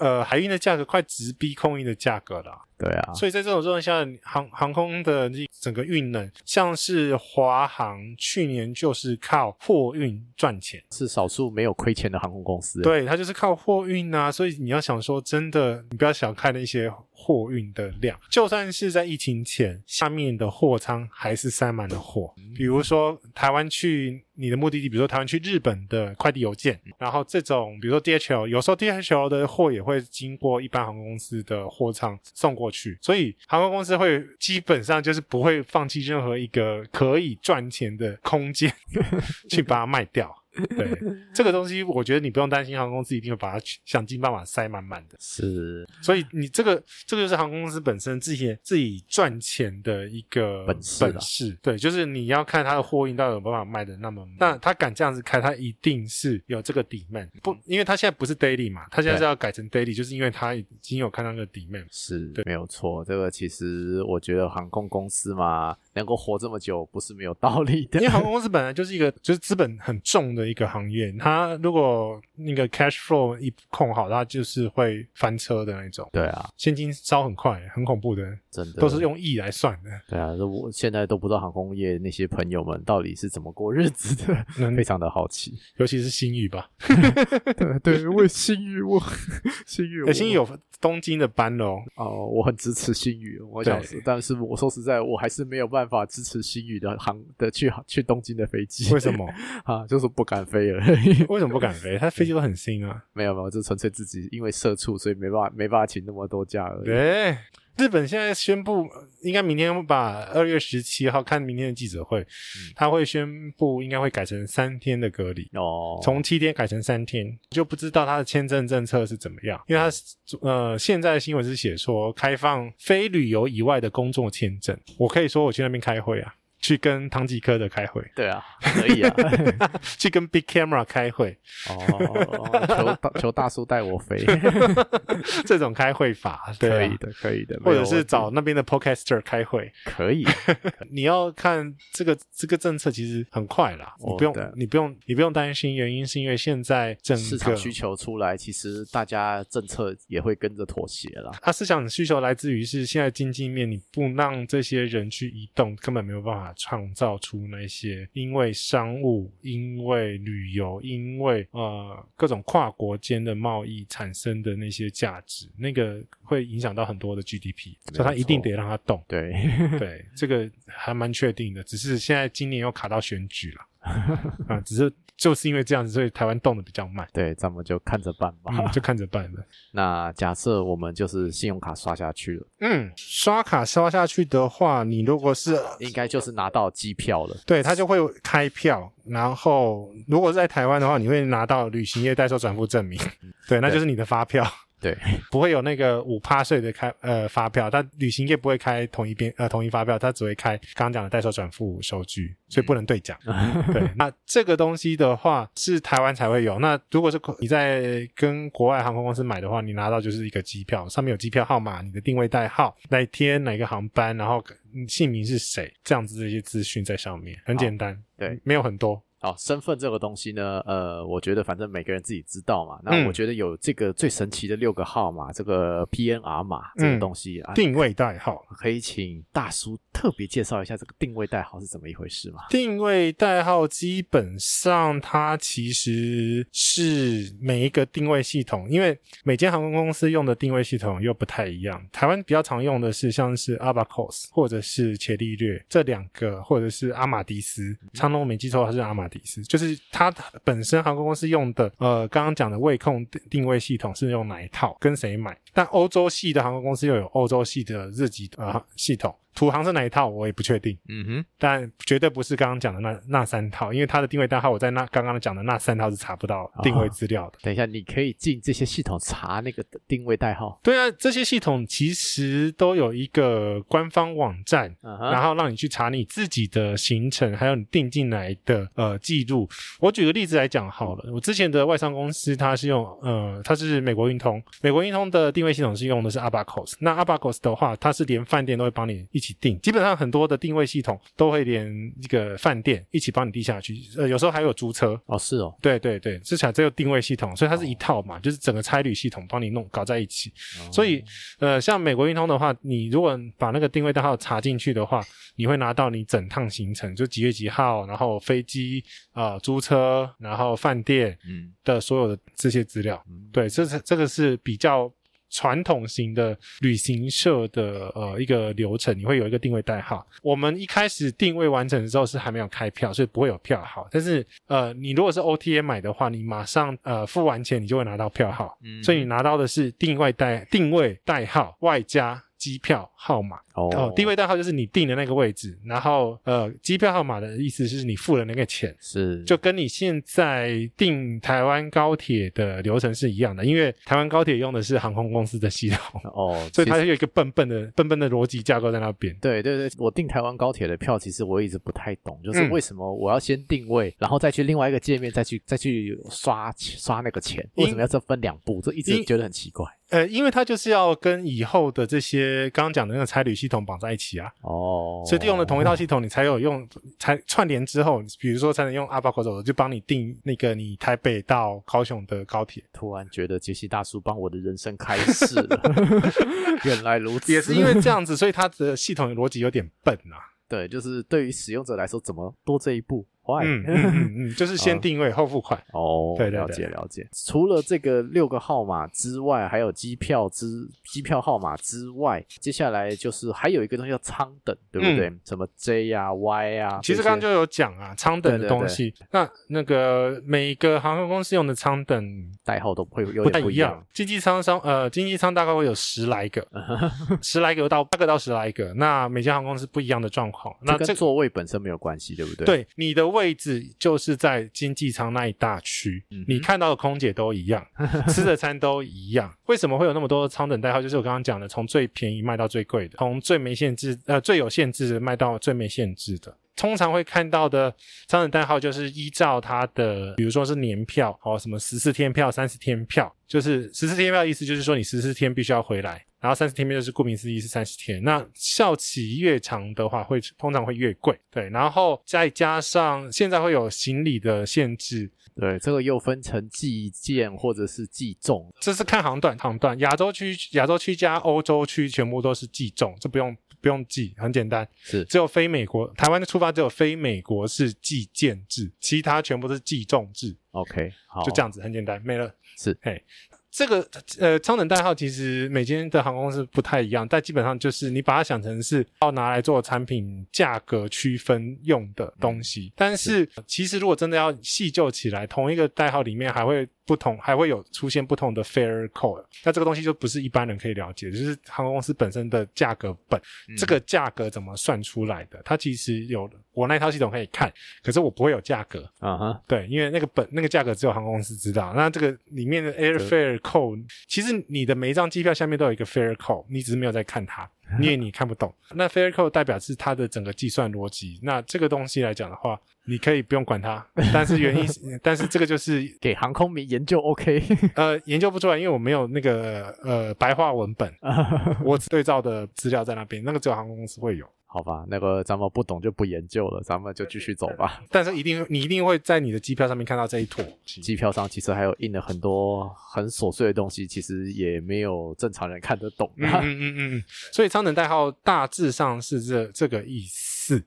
呃海运的价格快直逼空运的价格了。
对啊，
所以在这种状况下，航航空的这整个运能，像是华航去年就是靠货运赚钱，
是少数没有亏钱的航空公司。
对，它就是靠货运啊，所以你要想说真的，你不要小看那些货运的量，就算是在疫情前，下面的货仓还是塞满了货。比如说台湾去你的目的地，比如说台湾去日本的快递邮件，然后这种比如说 DHL，有时候 DHL 的货也会经过一般航空公司的货仓送过过去，所以航空公司会基本上就是不会放弃任何一个可以赚钱的空间 去把它卖掉。对这个东西，我觉得你不用担心，航空公司一定会把它想尽办法塞满满的。
是，
所以你这个这个就是航空公司本身自己自己赚钱的一个
本事。
本事，对，就是你要看它的货运到底有办法卖的那么，那他敢这样子开，他一定是有这个 demand。不，因为他现在不是 daily 嘛，他现在是要改成 daily，就是因为他已经有看到那个 demand。
是，
对，
没有错。这个其实我觉得航空公司嘛，能够活这么久，不是没有道理的。
因为航空公司本来就是一个就是资本很重的一个行业，它如果那个 cash flow 一控好，它就是会翻车的那种。
对啊，
现金烧很快，很恐怖的，
真的
都是用亿来算的。
对啊，我现在都不知道航空业那些朋友们到底是怎么过日子的，嗯、非常的好奇，
尤其是新宇吧。
对对，为新宇，我新宇，
欸、星宇有东京的班喽。
哦，我很支持新宇，我想是，但是我说实在，我还是没有办法支持新宇的航的去去东京的飞机。
为什么？
啊，就是不敢飞了。
为什么不敢飞？他飞机都很新啊。
没 有没有，就纯粹自己因为社畜，所以没办法没办法请那么多假而已。
对。日本现在宣布，应该明天会把二月十七号看明天的记者会，嗯、他会宣布应该会改成三天的隔离。哦，从七天改成三天，就不知道他的签证政策是怎么样，因为他呃现在的新闻是写说开放非旅游以外的工作签证，我可以说我去那边开会啊。去跟唐吉诃德开会，
对啊，可以啊。
去跟 Big Camera 开会，
哦，求大 求大叔带我飞，
这种开会法，对啊，
可以的，可以的。
或者是找那边的 Podcaster 开会，
可以。
你要看这个这个政策其实很快啦，你不用你不用你不用担心，原因是因为现在整个
市场需求出来，其实大家政策也会跟着妥协了。
它市场需求来自于是现在经济面，你不让这些人去移动，根本没有办法。创造出那些因为商务、因为旅游、因为呃各种跨国间的贸易产生的那些价值，那个会影响到很多的 GDP，所以他一定得让它动。
对。
对，这个还蛮确定的，只是现在今年又卡到选举了 啊，只是。就是因为这样子，所以台湾动得比较慢。
对，咱们就看着办吧，
嗯、就看着办吧。
那假设我们就是信用卡刷下去了，
嗯，刷卡刷下去的话，你如果是
应该就是拿到机票了，
对，他就会开票。然后如果是在台湾的话，你会拿到旅行业代收转付证明，对，那就是你的发票。
对，
不会有那个五趴税的开呃发票，他旅行业不会开统一边呃统一发票，他只会开刚刚讲的代收转付收据，所以不能兑奖。嗯、对，那这个东西的话是台湾才会有。那如果是你在跟国外航空公司买的话，你拿到就是一个机票，上面有机票号码、你的定位代号、哪天哪个航班，然后姓名是谁，这样子这些资讯在上面，很简单。对，没有很多。
哦，身份这个东西呢，呃，我觉得反正每个人自己知道嘛。那我觉得有这个最神奇的六个号码，这个 PNR 码这个东西啊，
定位代号，
可以请大叔特别介绍一下这个定位代号是怎么一回事吗？
定位代号基本上它其实是每一个定位系统，因为每间航空公司用的定位系统又不太一样。台湾比较常用的是像是 Abacus 或者是伽利略这两个，或者是阿玛迪斯。长荣没记错还是阿就是它本身航空公司用的，呃，刚刚讲的位控定位系统是用哪一套，跟谁买？但欧洲系的航空公司又有欧洲系的日籍呃系统。土航是哪一套，我也不确定。嗯哼，但绝对不是刚刚讲的那那三套，因为它的定位代号我在那刚刚讲的那三套是查不到定位资料的。
哦。等一下，你可以进这些系统查那个定位代号。
对啊，这些系统其实都有一个官方网站，嗯、然后让你去查你自己的行程，还有你订进来的呃记录。我举个例子来讲好了，我之前的外商公司它是用呃，它是美国运通，美国运通的定位系统是用的是 Abacus。那 Abacus 的话，它是连饭店都会帮你一起订，基本上很多的定位系统都会连一个饭店一起帮你递下去，呃，有时候还有租车。
哦，是哦，
对对对，至少这个定位系统，所以它是一套嘛，哦、就是整个差旅系统帮你弄搞在一起，哦、所以呃，像美国运通的话，你如果把那个定位代号插进去的话，你会拿到你整趟行程，就几月几号，然后飞机啊、呃、租车，然后饭店嗯。的所有的这些资料，嗯、对，这是这个是比较。传统型的旅行社的呃一个流程，你会有一个定位代号。我们一开始定位完成之后是还没有开票，所以不会有票号。但是呃，你如果是 OTA 买的话，你马上呃付完钱，你就会拿到票号。嗯，所以你拿到的是定位代定位代号外加机票号码
哦，
哦，定位代号就是你定的那个位置，然后呃，机票号码的意思是你付的那个钱，
是
就跟你现在订台湾高铁的流程是一样的，因为台湾高铁用的是航空公司的系统
哦，
所以它有一个笨笨的笨笨的逻辑架构在那边。
对对对，我订台湾高铁的票，其实我一直不太懂，就是为什么我要先定位，嗯、然后再去另外一个界面再去再去刷刷那个钱，为什么要这分两步？这一直觉得很奇怪。
呃，因为它就是要跟以后的这些刚刚讲的那个差旅系统绑在一起啊。
哦。
所以用了同一套系统，你才有用，才串联之后，比如说才能用阿巴口走，就帮你订那个你台北到高雄的高铁。
突然觉得杰西大叔帮我的人生开始了，原来如此。
也是因为这样子，所以它的系统的逻辑有点笨啊。
对，就是对于使用者来说，怎么多这一步？
嗯嗯嗯，就是先定位、哦、后付款
哦。对，了解了解。除了这个六个号码之外，还有机票之机票号码之外，接下来就是还有一个东西叫舱等，对不对？嗯、什么 J 啊 Y 啊？
其实刚刚就有讲啊，舱等的东西。那那个每个航空公司用的舱等
代号都会有点不一样。
经济舱商呃，经济舱大概会有十来个，十来个到八个到十来个。那每家航空公司不一样的状况。那
这跟座位本身没有关系，对不对？
对，你的位。位置就是在经济舱那一大区，嗯、你看到的空姐都一样，吃的餐都一样。为什么会有那么多舱等代号？就是我刚刚讲的，从最便宜卖到最贵的，从最没限制呃最有限制的卖到最没限制的。通常会看到的舱等代号就是依照它的，比如说是年票哦，什么十四天票、三十天票，就是十四天票意思就是说你十四天必须要回来。然后三十天就是顾名思义是三十天，那效期越长的话会通常会越贵，对。然后再加上现在会有行李的限制，
对，这个又分成计件或者是计重，
这是看航段，航段亚洲区、亚洲区加欧洲区全部都是计重，这不用不用计，很简单，
是。
只有非美国台湾的出发只有非美国是计件制，其他全部都是计重制。
OK，好，
就这样子，很简单，没了，
是，
嘿。这个呃，舱等代号其实每间的航空公司不太一样，但基本上就是你把它想成是要拿来做产品价格区分用的东西。但是其实如果真的要细究起来，同一个代号里面还会不同，还会有出现不同的 fare code。那这个东西就不是一般人可以了解，就是航空公司本身的价格本，这个价格怎么算出来的？它其实有我那套系统可以看，可是我不会有价格。
啊哈，
对，因为那个本那个价格只有航空公司知道。那这个里面的 airfare code，其实你的每一张机票下面都有一个 fare code，你只是没有在看它，因为你看不懂。那 fare code 代表是它的整个计算逻辑。那这个东西来讲的话，你可以不用管它，但是原因，但是这个就是
给航空迷研究 OK。
呃，研究不出来，因为我没有那个呃白话文本，我只对照的资料在那边，那个只有航空公司会有。
好吧，那个咱们不懂就不研究了，咱们就继续走吧。
但是一定，你一定会在你的机票上面看到这一坨。
机票上其实还有印了很多很琐碎的东西，其实也没有正常人看得懂。
嗯嗯嗯嗯。所以超能代号大致上是这这个意思。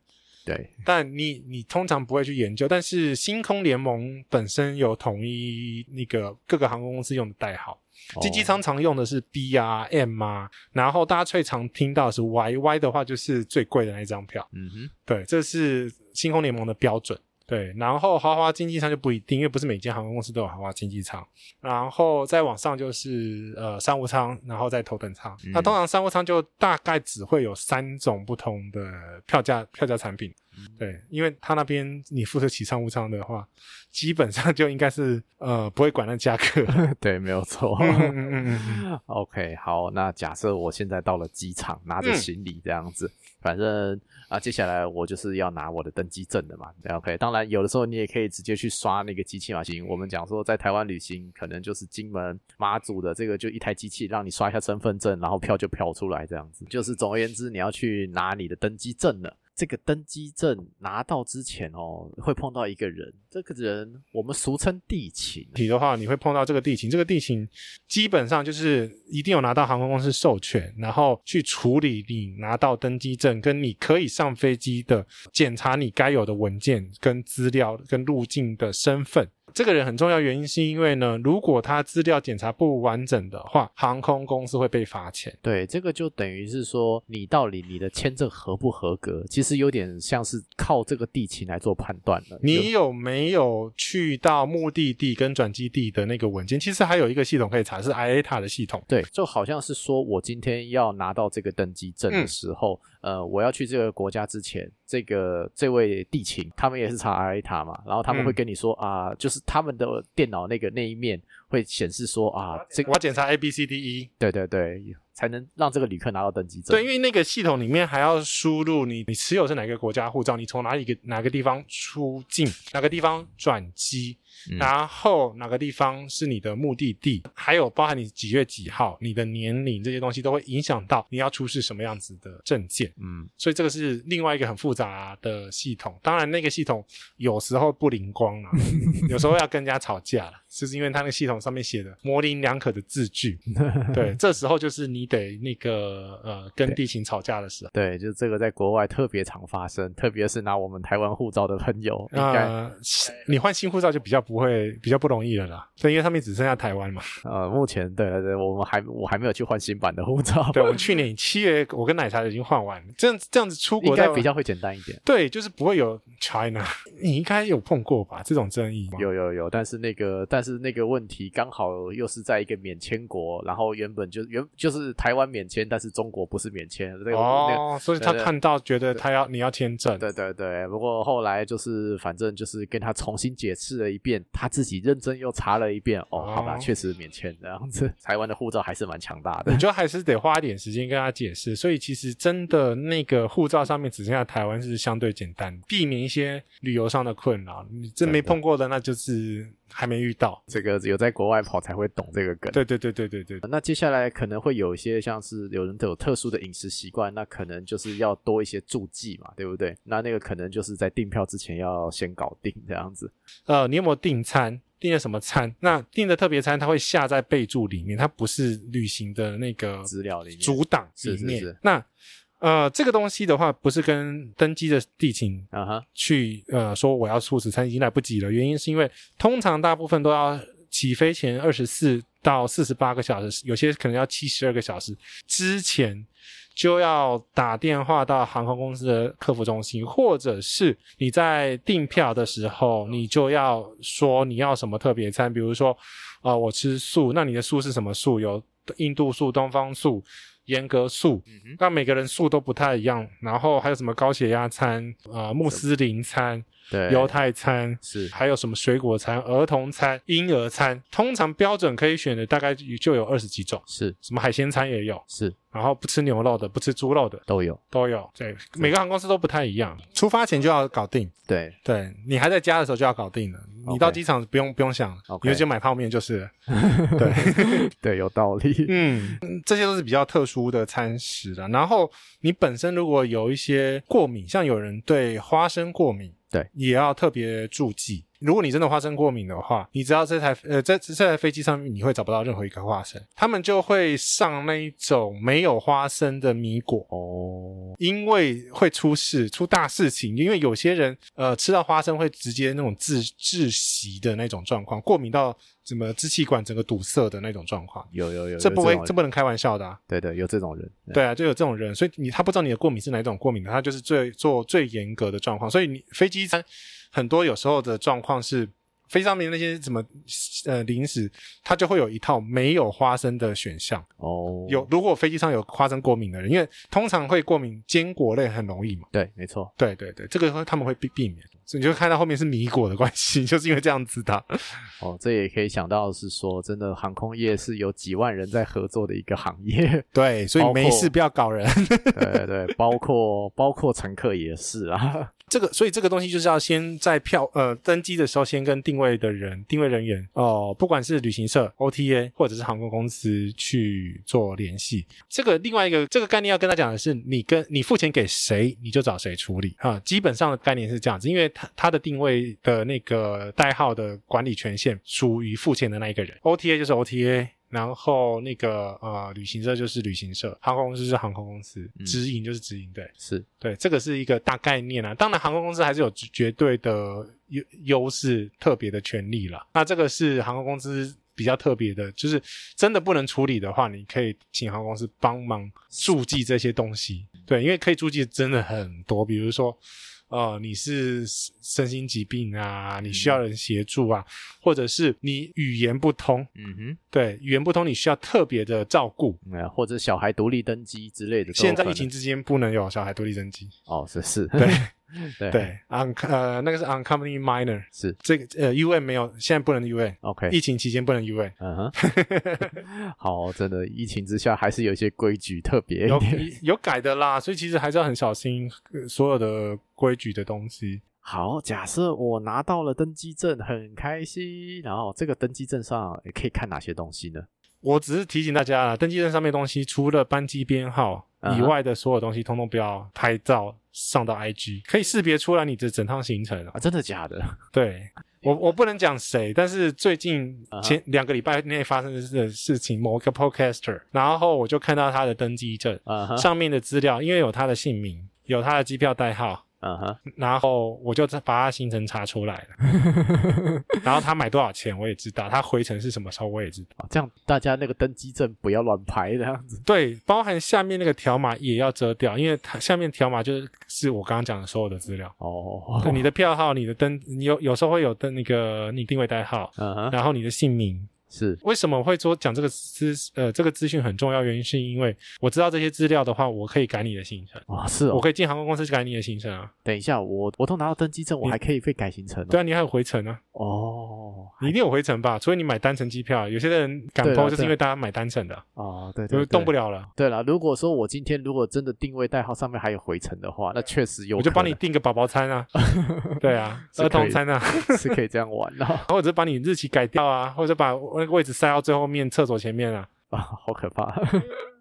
对，
但你你通常不会去研究，但是星空联盟本身有统一那个各个航空公司用的代号。经济舱常用的是 B 啊 M 啊，然后大家最常听到的是 Y，Y 的话就是最贵的那一张票。
嗯哼，
对，这是星空联盟的标准。对，然后豪华经济舱就不一定，因为不是每间航空公司都有豪华经济舱。然后再往上就是呃商务舱，然后再头等舱。嗯、那通常商务舱就大概只会有三种不同的票价票价产品。嗯、对，因为他那边你负责起商务舱的话，基本上就应该是呃不会管那价格。
对，没有错。
嗯嗯嗯
OK，好，那假设我现在到了机场，拿着行李这样子，嗯、反正。啊，接下来我就是要拿我的登机证的嘛，OK。当然，有的时候你也可以直接去刷那个机器嘛。行，我们讲说在台湾旅行，可能就是金门、马祖的这个就一台机器，让你刷一下身份证，然后票就飘出来这样子。就是总而言之，你要去拿你的登机证了。这个登机证拿到之前哦，会碰到一个人，这个人我们俗称地勤。
你的话，你会碰到这个地勤，这个地勤基本上就是一定有拿到航空公司授权，然后去处理你拿到登机证，跟你可以上飞机的检查你该有的文件跟资料跟入境的身份。这个人很重要，原因是因为呢，如果他资料检查不完整的话，航空公司会被罚钱。
对，这个就等于是说，你到底你的签证合不合格，其实有点像是靠这个地勤来做判断了。
你有没有去到目的地跟转机地的那个文件？其实还有一个系统可以查，是 IATA 的系统。
对，就好像是说我今天要拿到这个登机证的时候。嗯呃，我要去这个国家之前，这个这位地勤他们也是查 IATA 嘛，然后他们会跟你说、嗯、啊，就是他们的电脑那个那一面会显示说啊，这个
我要检查 A B C D E，
对对对，才能让这个旅客拿到登机证。
对，因为那个系统里面还要输入你你持有是哪个国家护照，你从哪里个哪个地方出境，哪个地方转机。嗯、然后哪个地方是你的目的地，还有包含你几月几号、你的年龄这些东西，都会影响到你要出示什么样子的证件。嗯，所以这个是另外一个很复杂的系统。当然，那个系统有时候不灵光啊，有时候要跟人家吵架了，就是因为他那个系统上面写的模棱两可的字句。对，这时候就是你得那个呃跟地勤吵架的时候。
对，就这个在国外特别常发生，特别是拿我们台湾护照的朋友，应该、呃、
你换新护照就比较不。会比较不容易了啦，对，因为他们只剩下台湾嘛。
呃，目前对对对，我们还我还没有去换新版的护照。
对，我们去年七月，我跟奶茶已经换完了，这样这样子出国
应该比较会简单一点。
对，就是不会有 China，你应该有碰过吧？这种争议吗？
有有有，但是那个但是那个问题刚好又是在一个免签国，然后原本就原就是台湾免签，但是中国不是免签。这个、
哦、那个，所以他看到觉得他要你要签证。
对对对，不过后来就是反正就是跟他重新解释了一遍，他自己认。真又查了一遍，哦，好吧，确实免签这样子。台湾的护照还是蛮强大的，
你就还是得花一点时间跟他解释。所以其实真的那个护照上面只剩下台湾是相对简单，避免一些旅游上的困扰。你真没碰过的，那就是还没遇到。
这个有在国外跑才会懂这个梗。
对对对对对对。
那接下来可能会有一些像是有人都有特殊的饮食习惯，那可能就是要多一些注记嘛，对不对？那那个可能就是在订票之前要先搞定这样子。
呃，你有没有订餐？订了什么餐？那订的特别餐，它会下在备注里面，它不是旅行的那个
资料里面
主档里面。
是是是。
那呃，这个东西的话，不是跟登机的地勤啊哈去呃说我要出此餐已经来不及了。原因是因为通常大部分都要起飞前二十四到四十八个小时，有些可能要七十二个小时之前。就要打电话到航空公司的客服中心，或者是你在订票的时候，你就要说你要什么特别餐，比如说，啊、呃，我吃素，那你的素是什么素？有印度素、东方素、严格素，那每个人素都不太一样。然后还有什么高血压餐啊、呃，穆斯林餐。对，犹太餐是，还有什么水果餐、儿童餐、婴儿餐，通常标准可以选的大概就有二十几种，是。什么海鲜餐也有，是，然后不吃牛肉的、不吃猪肉的都有，都有。对，每个航空公司都不太一样，出发前就要搞定。对，对你还在家的时候就要搞定了，你到机场不用.不用想，okay. 你就直接买泡面就是了。对，对，有道理。嗯，这些都是比较特殊的餐食了。然后你本身如果有一些过敏，像有人对花生过敏。对，也要特别注记。如果你真的花生过敏的话，你知道这台呃，在这台飞机上面你会找不到任何一颗花生，他们就会上那一种没有花生的米果哦，因为会出事，出大事情。因为有些人呃吃到花生会直接那种窒窒息的那种状况，过敏到什么支气管整个堵塞的那种状况。有有有，这不会这，不能开玩笑的啊。对对，有这种人。对，对啊，就有这种人，所以你他不知道你的过敏是哪一种过敏的，他就是最做最严格的状况。所以你飞机餐。很多有时候的状况是，飞机上面那些什么呃零食，它就会有一套没有花生的选项哦。有如果飞机上有花生过敏的人，因为通常会过敏坚果类很容易嘛。对，没错。对对对，这个他们会避避免。所以你就看到后面是米果的关系，就是因为这样子的。哦，这也可以想到是说，真的航空业是有几万人在合作的一个行业。对，所以没事不要搞人。对对，包括包括乘客也是啊。这个，所以这个东西就是要先在票呃登机的时候，先跟定位的人、定位人员哦、不管是旅行社、OTA 或者是航空公司去做联系。这个另外一个这个概念要跟他讲的是，你跟你付钱给谁，你就找谁处理啊。基本上的概念是这样子，因为他他的定位的那个代号的管理权限属于付钱的那一个人，OTA 就是 OTA。然后那个呃旅行社就是旅行社，航空公司是航空公司，
嗯、
直营就是直营，对，
是
对，这个是一个大概念啊。当然，航空公司还是有绝对的优优势、特别的权利了。那这个是航空公司比较特别的，就是真的不能处理的话，你可以请航空公司帮忙注记这些东西。对，因为可以注记真的很多，比如说。呃，你是身心疾病啊，你需要人协助啊，嗯、或者是你语言不通，
嗯哼，
对，语言不通，你需要特别的照顾，
嗯，或者小孩独立登机之类的。
现在疫情之间不能有小孩独立登机。
哦，是是，
对。
对。
对，on 呃那个是 unaccompanied minor
是。
这个呃 UN 没有，现在不能 UN，OK，疫情期间不能 UN，
嗯哼，好，真的疫情之下还是有一些规矩特别
有有改的啦，所以其实还是要很小心所有的规矩的东西。
好，假设我拿到了登机证，很开心，然后这个登机证上也可以看哪些东西呢？
我只是提醒大家，登机证上面的东西除了班机编号以外的所有东西，通通不要拍照。上到 IG 可以识别出来你的整趟行程
啊？真的假的？
对，我我不能讲谁，但是最近前两个礼拜内发生的事情，某一个 podcaster，然后我就看到他的登机证上面的资料，因为有他的姓名，有他的机票代号。嗯哼，然后我就把他行程查出来了，然后他买多少钱我也知道，他回程是什么时候我也知道，
这样大家那个登机证不要乱排这样子。
对，包含下面那个条码也要遮掉，因为它下面条码就是是我刚刚讲的所有的资料。哦，你的票号、你的登，你有有时候会有登那个你定位代号，嗯哼，然后你的姓名。
是为
什么会说讲这个资呃这个资讯很重要？原因是因为我知道这些资料的话，我可以改你的行程
啊，是哦，
我可以进航空公司改你的行程啊。
等一下，我我都拿到登机证，我还可以被改行程？
对啊，你还有回程啊。哦，你一定有回程吧？除非你买单程机票，有些人敢抛就是因为大家买单程的
啊，对，就
动不了了。
对了，如果说我今天如果真的定位代号上面还有回程的话，那确实有，
我就帮你订个宝宝餐啊。对啊，儿童餐啊，
是可以这样玩的，
或者把你日期改掉啊，或者把那个位置塞到最后。面厕所前面啊
啊，好可怕！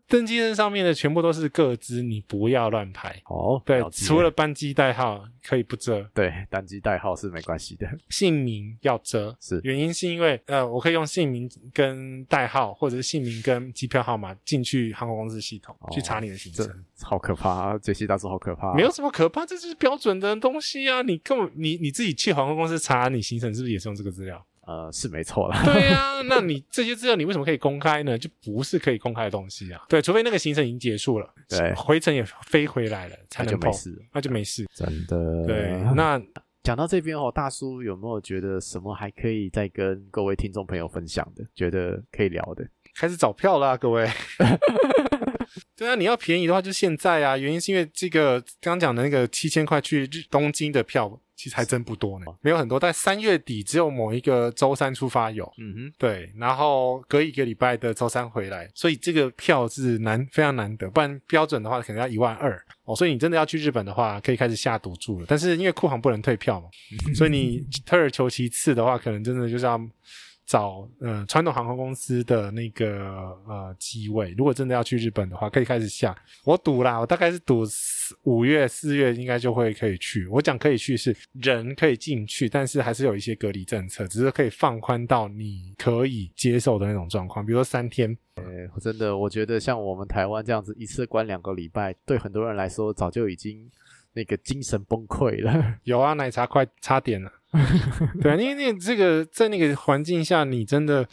登机证上面的全部都是个资，你不要乱拍。
哦，
对，除了班机代号可以不遮，
对，单机代号是没关系的。
姓名要遮，
是
原因是因为呃，我可以用姓名跟代号，或者是姓名跟机票号码进去航空公司系统、哦、去查你的行程。
好可怕啊！这些大叔好可怕、啊。
没有什么可怕，这就是标准的东西啊！你根本你你自己去航空公司查你行程，是不是也是用这个资料？
呃，是没错啦。
对呀、啊，那你这些资料你为什么可以公开呢？就不是可以公开的东西啊。对，除非那个行程已经结束了，
对，
回程也飞回来了，才能
就没事，
那就没事。
真的。
对，那
讲到这边哦，大叔有没有觉得什么还可以再跟各位听众朋友分享的？觉得可以聊的？
开始找票啦，各位。对啊，你要便宜的话就现在啊。原因是因为这个刚讲的那个七千块去东京的票。其实还真不多呢，没有很多。但三月底只有某一个周三出发有，嗯哼，对，然后隔一个礼拜的周三回来，所以这个票是难，非常难得。不然标准的话可能要一万二哦。所以你真的要去日本的话，可以开始下赌注了。但是因为库航不能退票嘛，所以你 退而求其次的话，可能真的就是要。找呃传统航空公司的那个呃机位，如果真的要去日本的话，可以开始下。我赌啦，我大概是赌五月、四月应该就会可以去。我讲可以去是人可以进去，但是还是有一些隔离政策，只是可以放宽到你可以接受的那种状况，比如说三天。
呃，真的，我觉得像我们台湾这样子一次关两个礼拜，对很多人来说早就已经那个精神崩溃了。
有啊，奶茶快差点了。对啊，因为那这个在那个环境下，你真的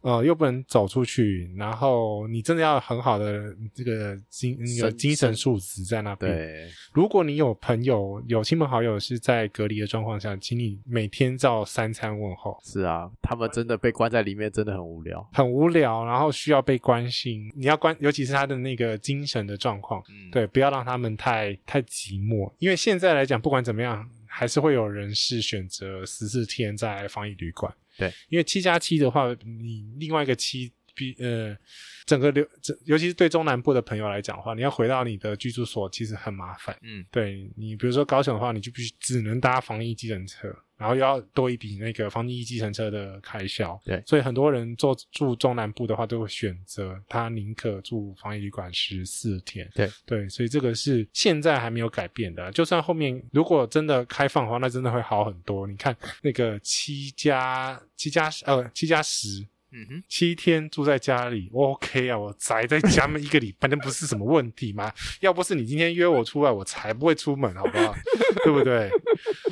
呃又不能走出去，然后你真的要很好的这个精有精神素质在那边。
对，
如果你有朋友有亲朋好友是在隔离的状况下，请你每天照三餐问候。
是啊，他们真的被关在里面，真的很无聊，
很无聊，然后需要被关心。你要关，尤其是他的那个精神的状况，嗯，对，不要让他们太太寂寞。因为现在来讲，不管怎么样。还是会有人是选择十四天在防疫旅馆，
对，
因为七加七的话，你另外一个七比呃整个流，尤其是对中南部的朋友来讲的话，你要回到你的居住所其实很麻烦，嗯，对你比如说高雄的话，你就必须只能搭防疫计程车。然后又要多一笔那个防疫计程车的开销，
对，
所以很多人做住中南部的话，都会选择他宁可住防疫旅馆十四天，
对
对，所以这个是现在还没有改变的。就算后面如果真的开放的话，那真的会好很多。你看那个七加七加呃七加十。
嗯哼，
七天住在家里，OK 啊，我宅在家门一个礼拜，那不是什么问题吗？要不是你今天约我出来，我才不会出门，好不好？对不对？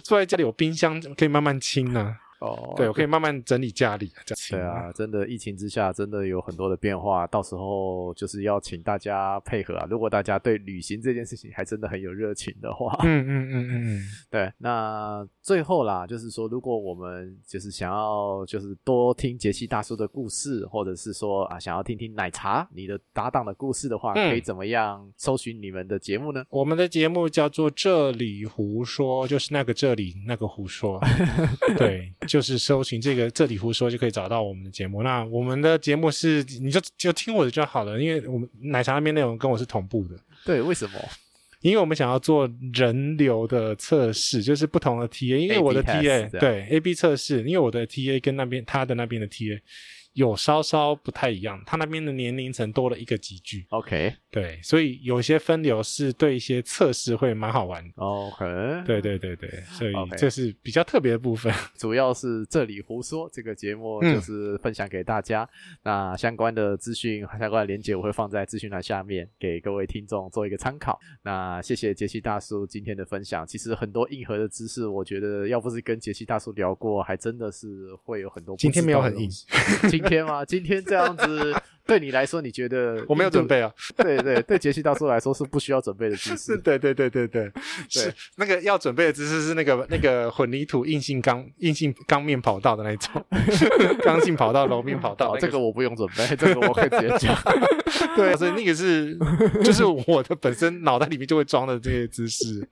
住在家里有冰箱可以慢慢清呢、啊。哦，对，我可以慢慢整理家里，这样。
对啊，真的疫情之下，真的有很多的变化，到时候就是要请大家配合啊。如果大家对旅行这件事情还真的很有热情的话，
嗯嗯嗯嗯嗯，
对。那最后啦，就是说，如果我们就是想要就是多听杰西大叔的故事，或者是说啊想要听听奶茶你的搭档的故事的话，嗯、可以怎么样搜寻你们的节目呢？
我们的节目叫做这里胡说，就是那个这里那个胡说，对。就是搜寻这个这里胡说就可以找到我们的节目。那我们的节目是你就就听我的就好了，因为我们奶茶那边内容跟我是同步的。
对，为什么？
因为我们想要做人流的测试，就是不同的 TA，因为我的 TA 对 AB 测试，因为我的 TA 跟那边他的那边的 TA。有稍稍不太一样，他那边的年龄层多了一个级距。
OK，
对，所以有些分流是对一些测试会蛮好玩。
OK，
对对对对，所以这是比较特别的部分。
主要是这里胡说这个节目就是分享给大家，嗯、那相关的资讯、相关的连接我会放在资讯栏下面给各位听众做一个参考。那谢谢杰西大叔今天的分享。其实很多硬核的知识，我觉得要不是跟杰西大叔聊过，还真的是会有很多。
今天没有很硬。
今 天吗？今天这样子对你来说，你觉得
我没有准备啊？
对对，对杰西大叔来说是不需要准备的知识。
对对对对对，是那个要准备的知识是那个那个混凝土硬性钢硬性钢面跑道的那种，钢性跑道、楼面跑道。
这个我不用准备，这个我可以直接讲。
对，所以那个是就是我的本身脑袋里面就会装的这些知识。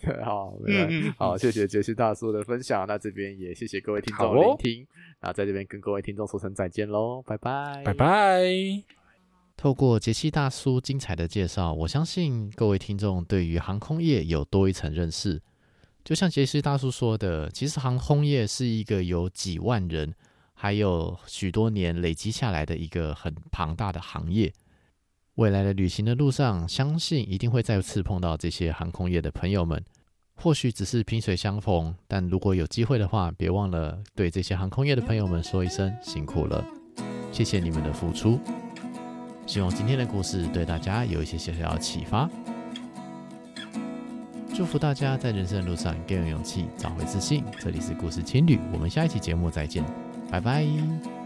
对，好，嗯，好，谢谢杰西大叔的分享。那这边也谢谢各位听众的聆听。那在这边跟各位听众说声再见喽，拜拜，
拜拜。
透过杰西大叔精彩的介绍，我相信各位听众对于航空业有多一层认识。就像杰西大叔说的，其实航空业是一个有几万人，还有许多年累积下来的一个很庞大的行业。未来的旅行的路上，相信一定会再次碰到这些航空业的朋友们。或许只是萍水相逢，但如果有机会的话，别忘了对这些航空业的朋友们说一声辛苦了，谢谢你们的付出。希望今天的故事对大家有一些小小的启发。祝福大家在人生的路上更有勇气，找回自信。这里是故事青旅，我们下一期节目再见，拜拜。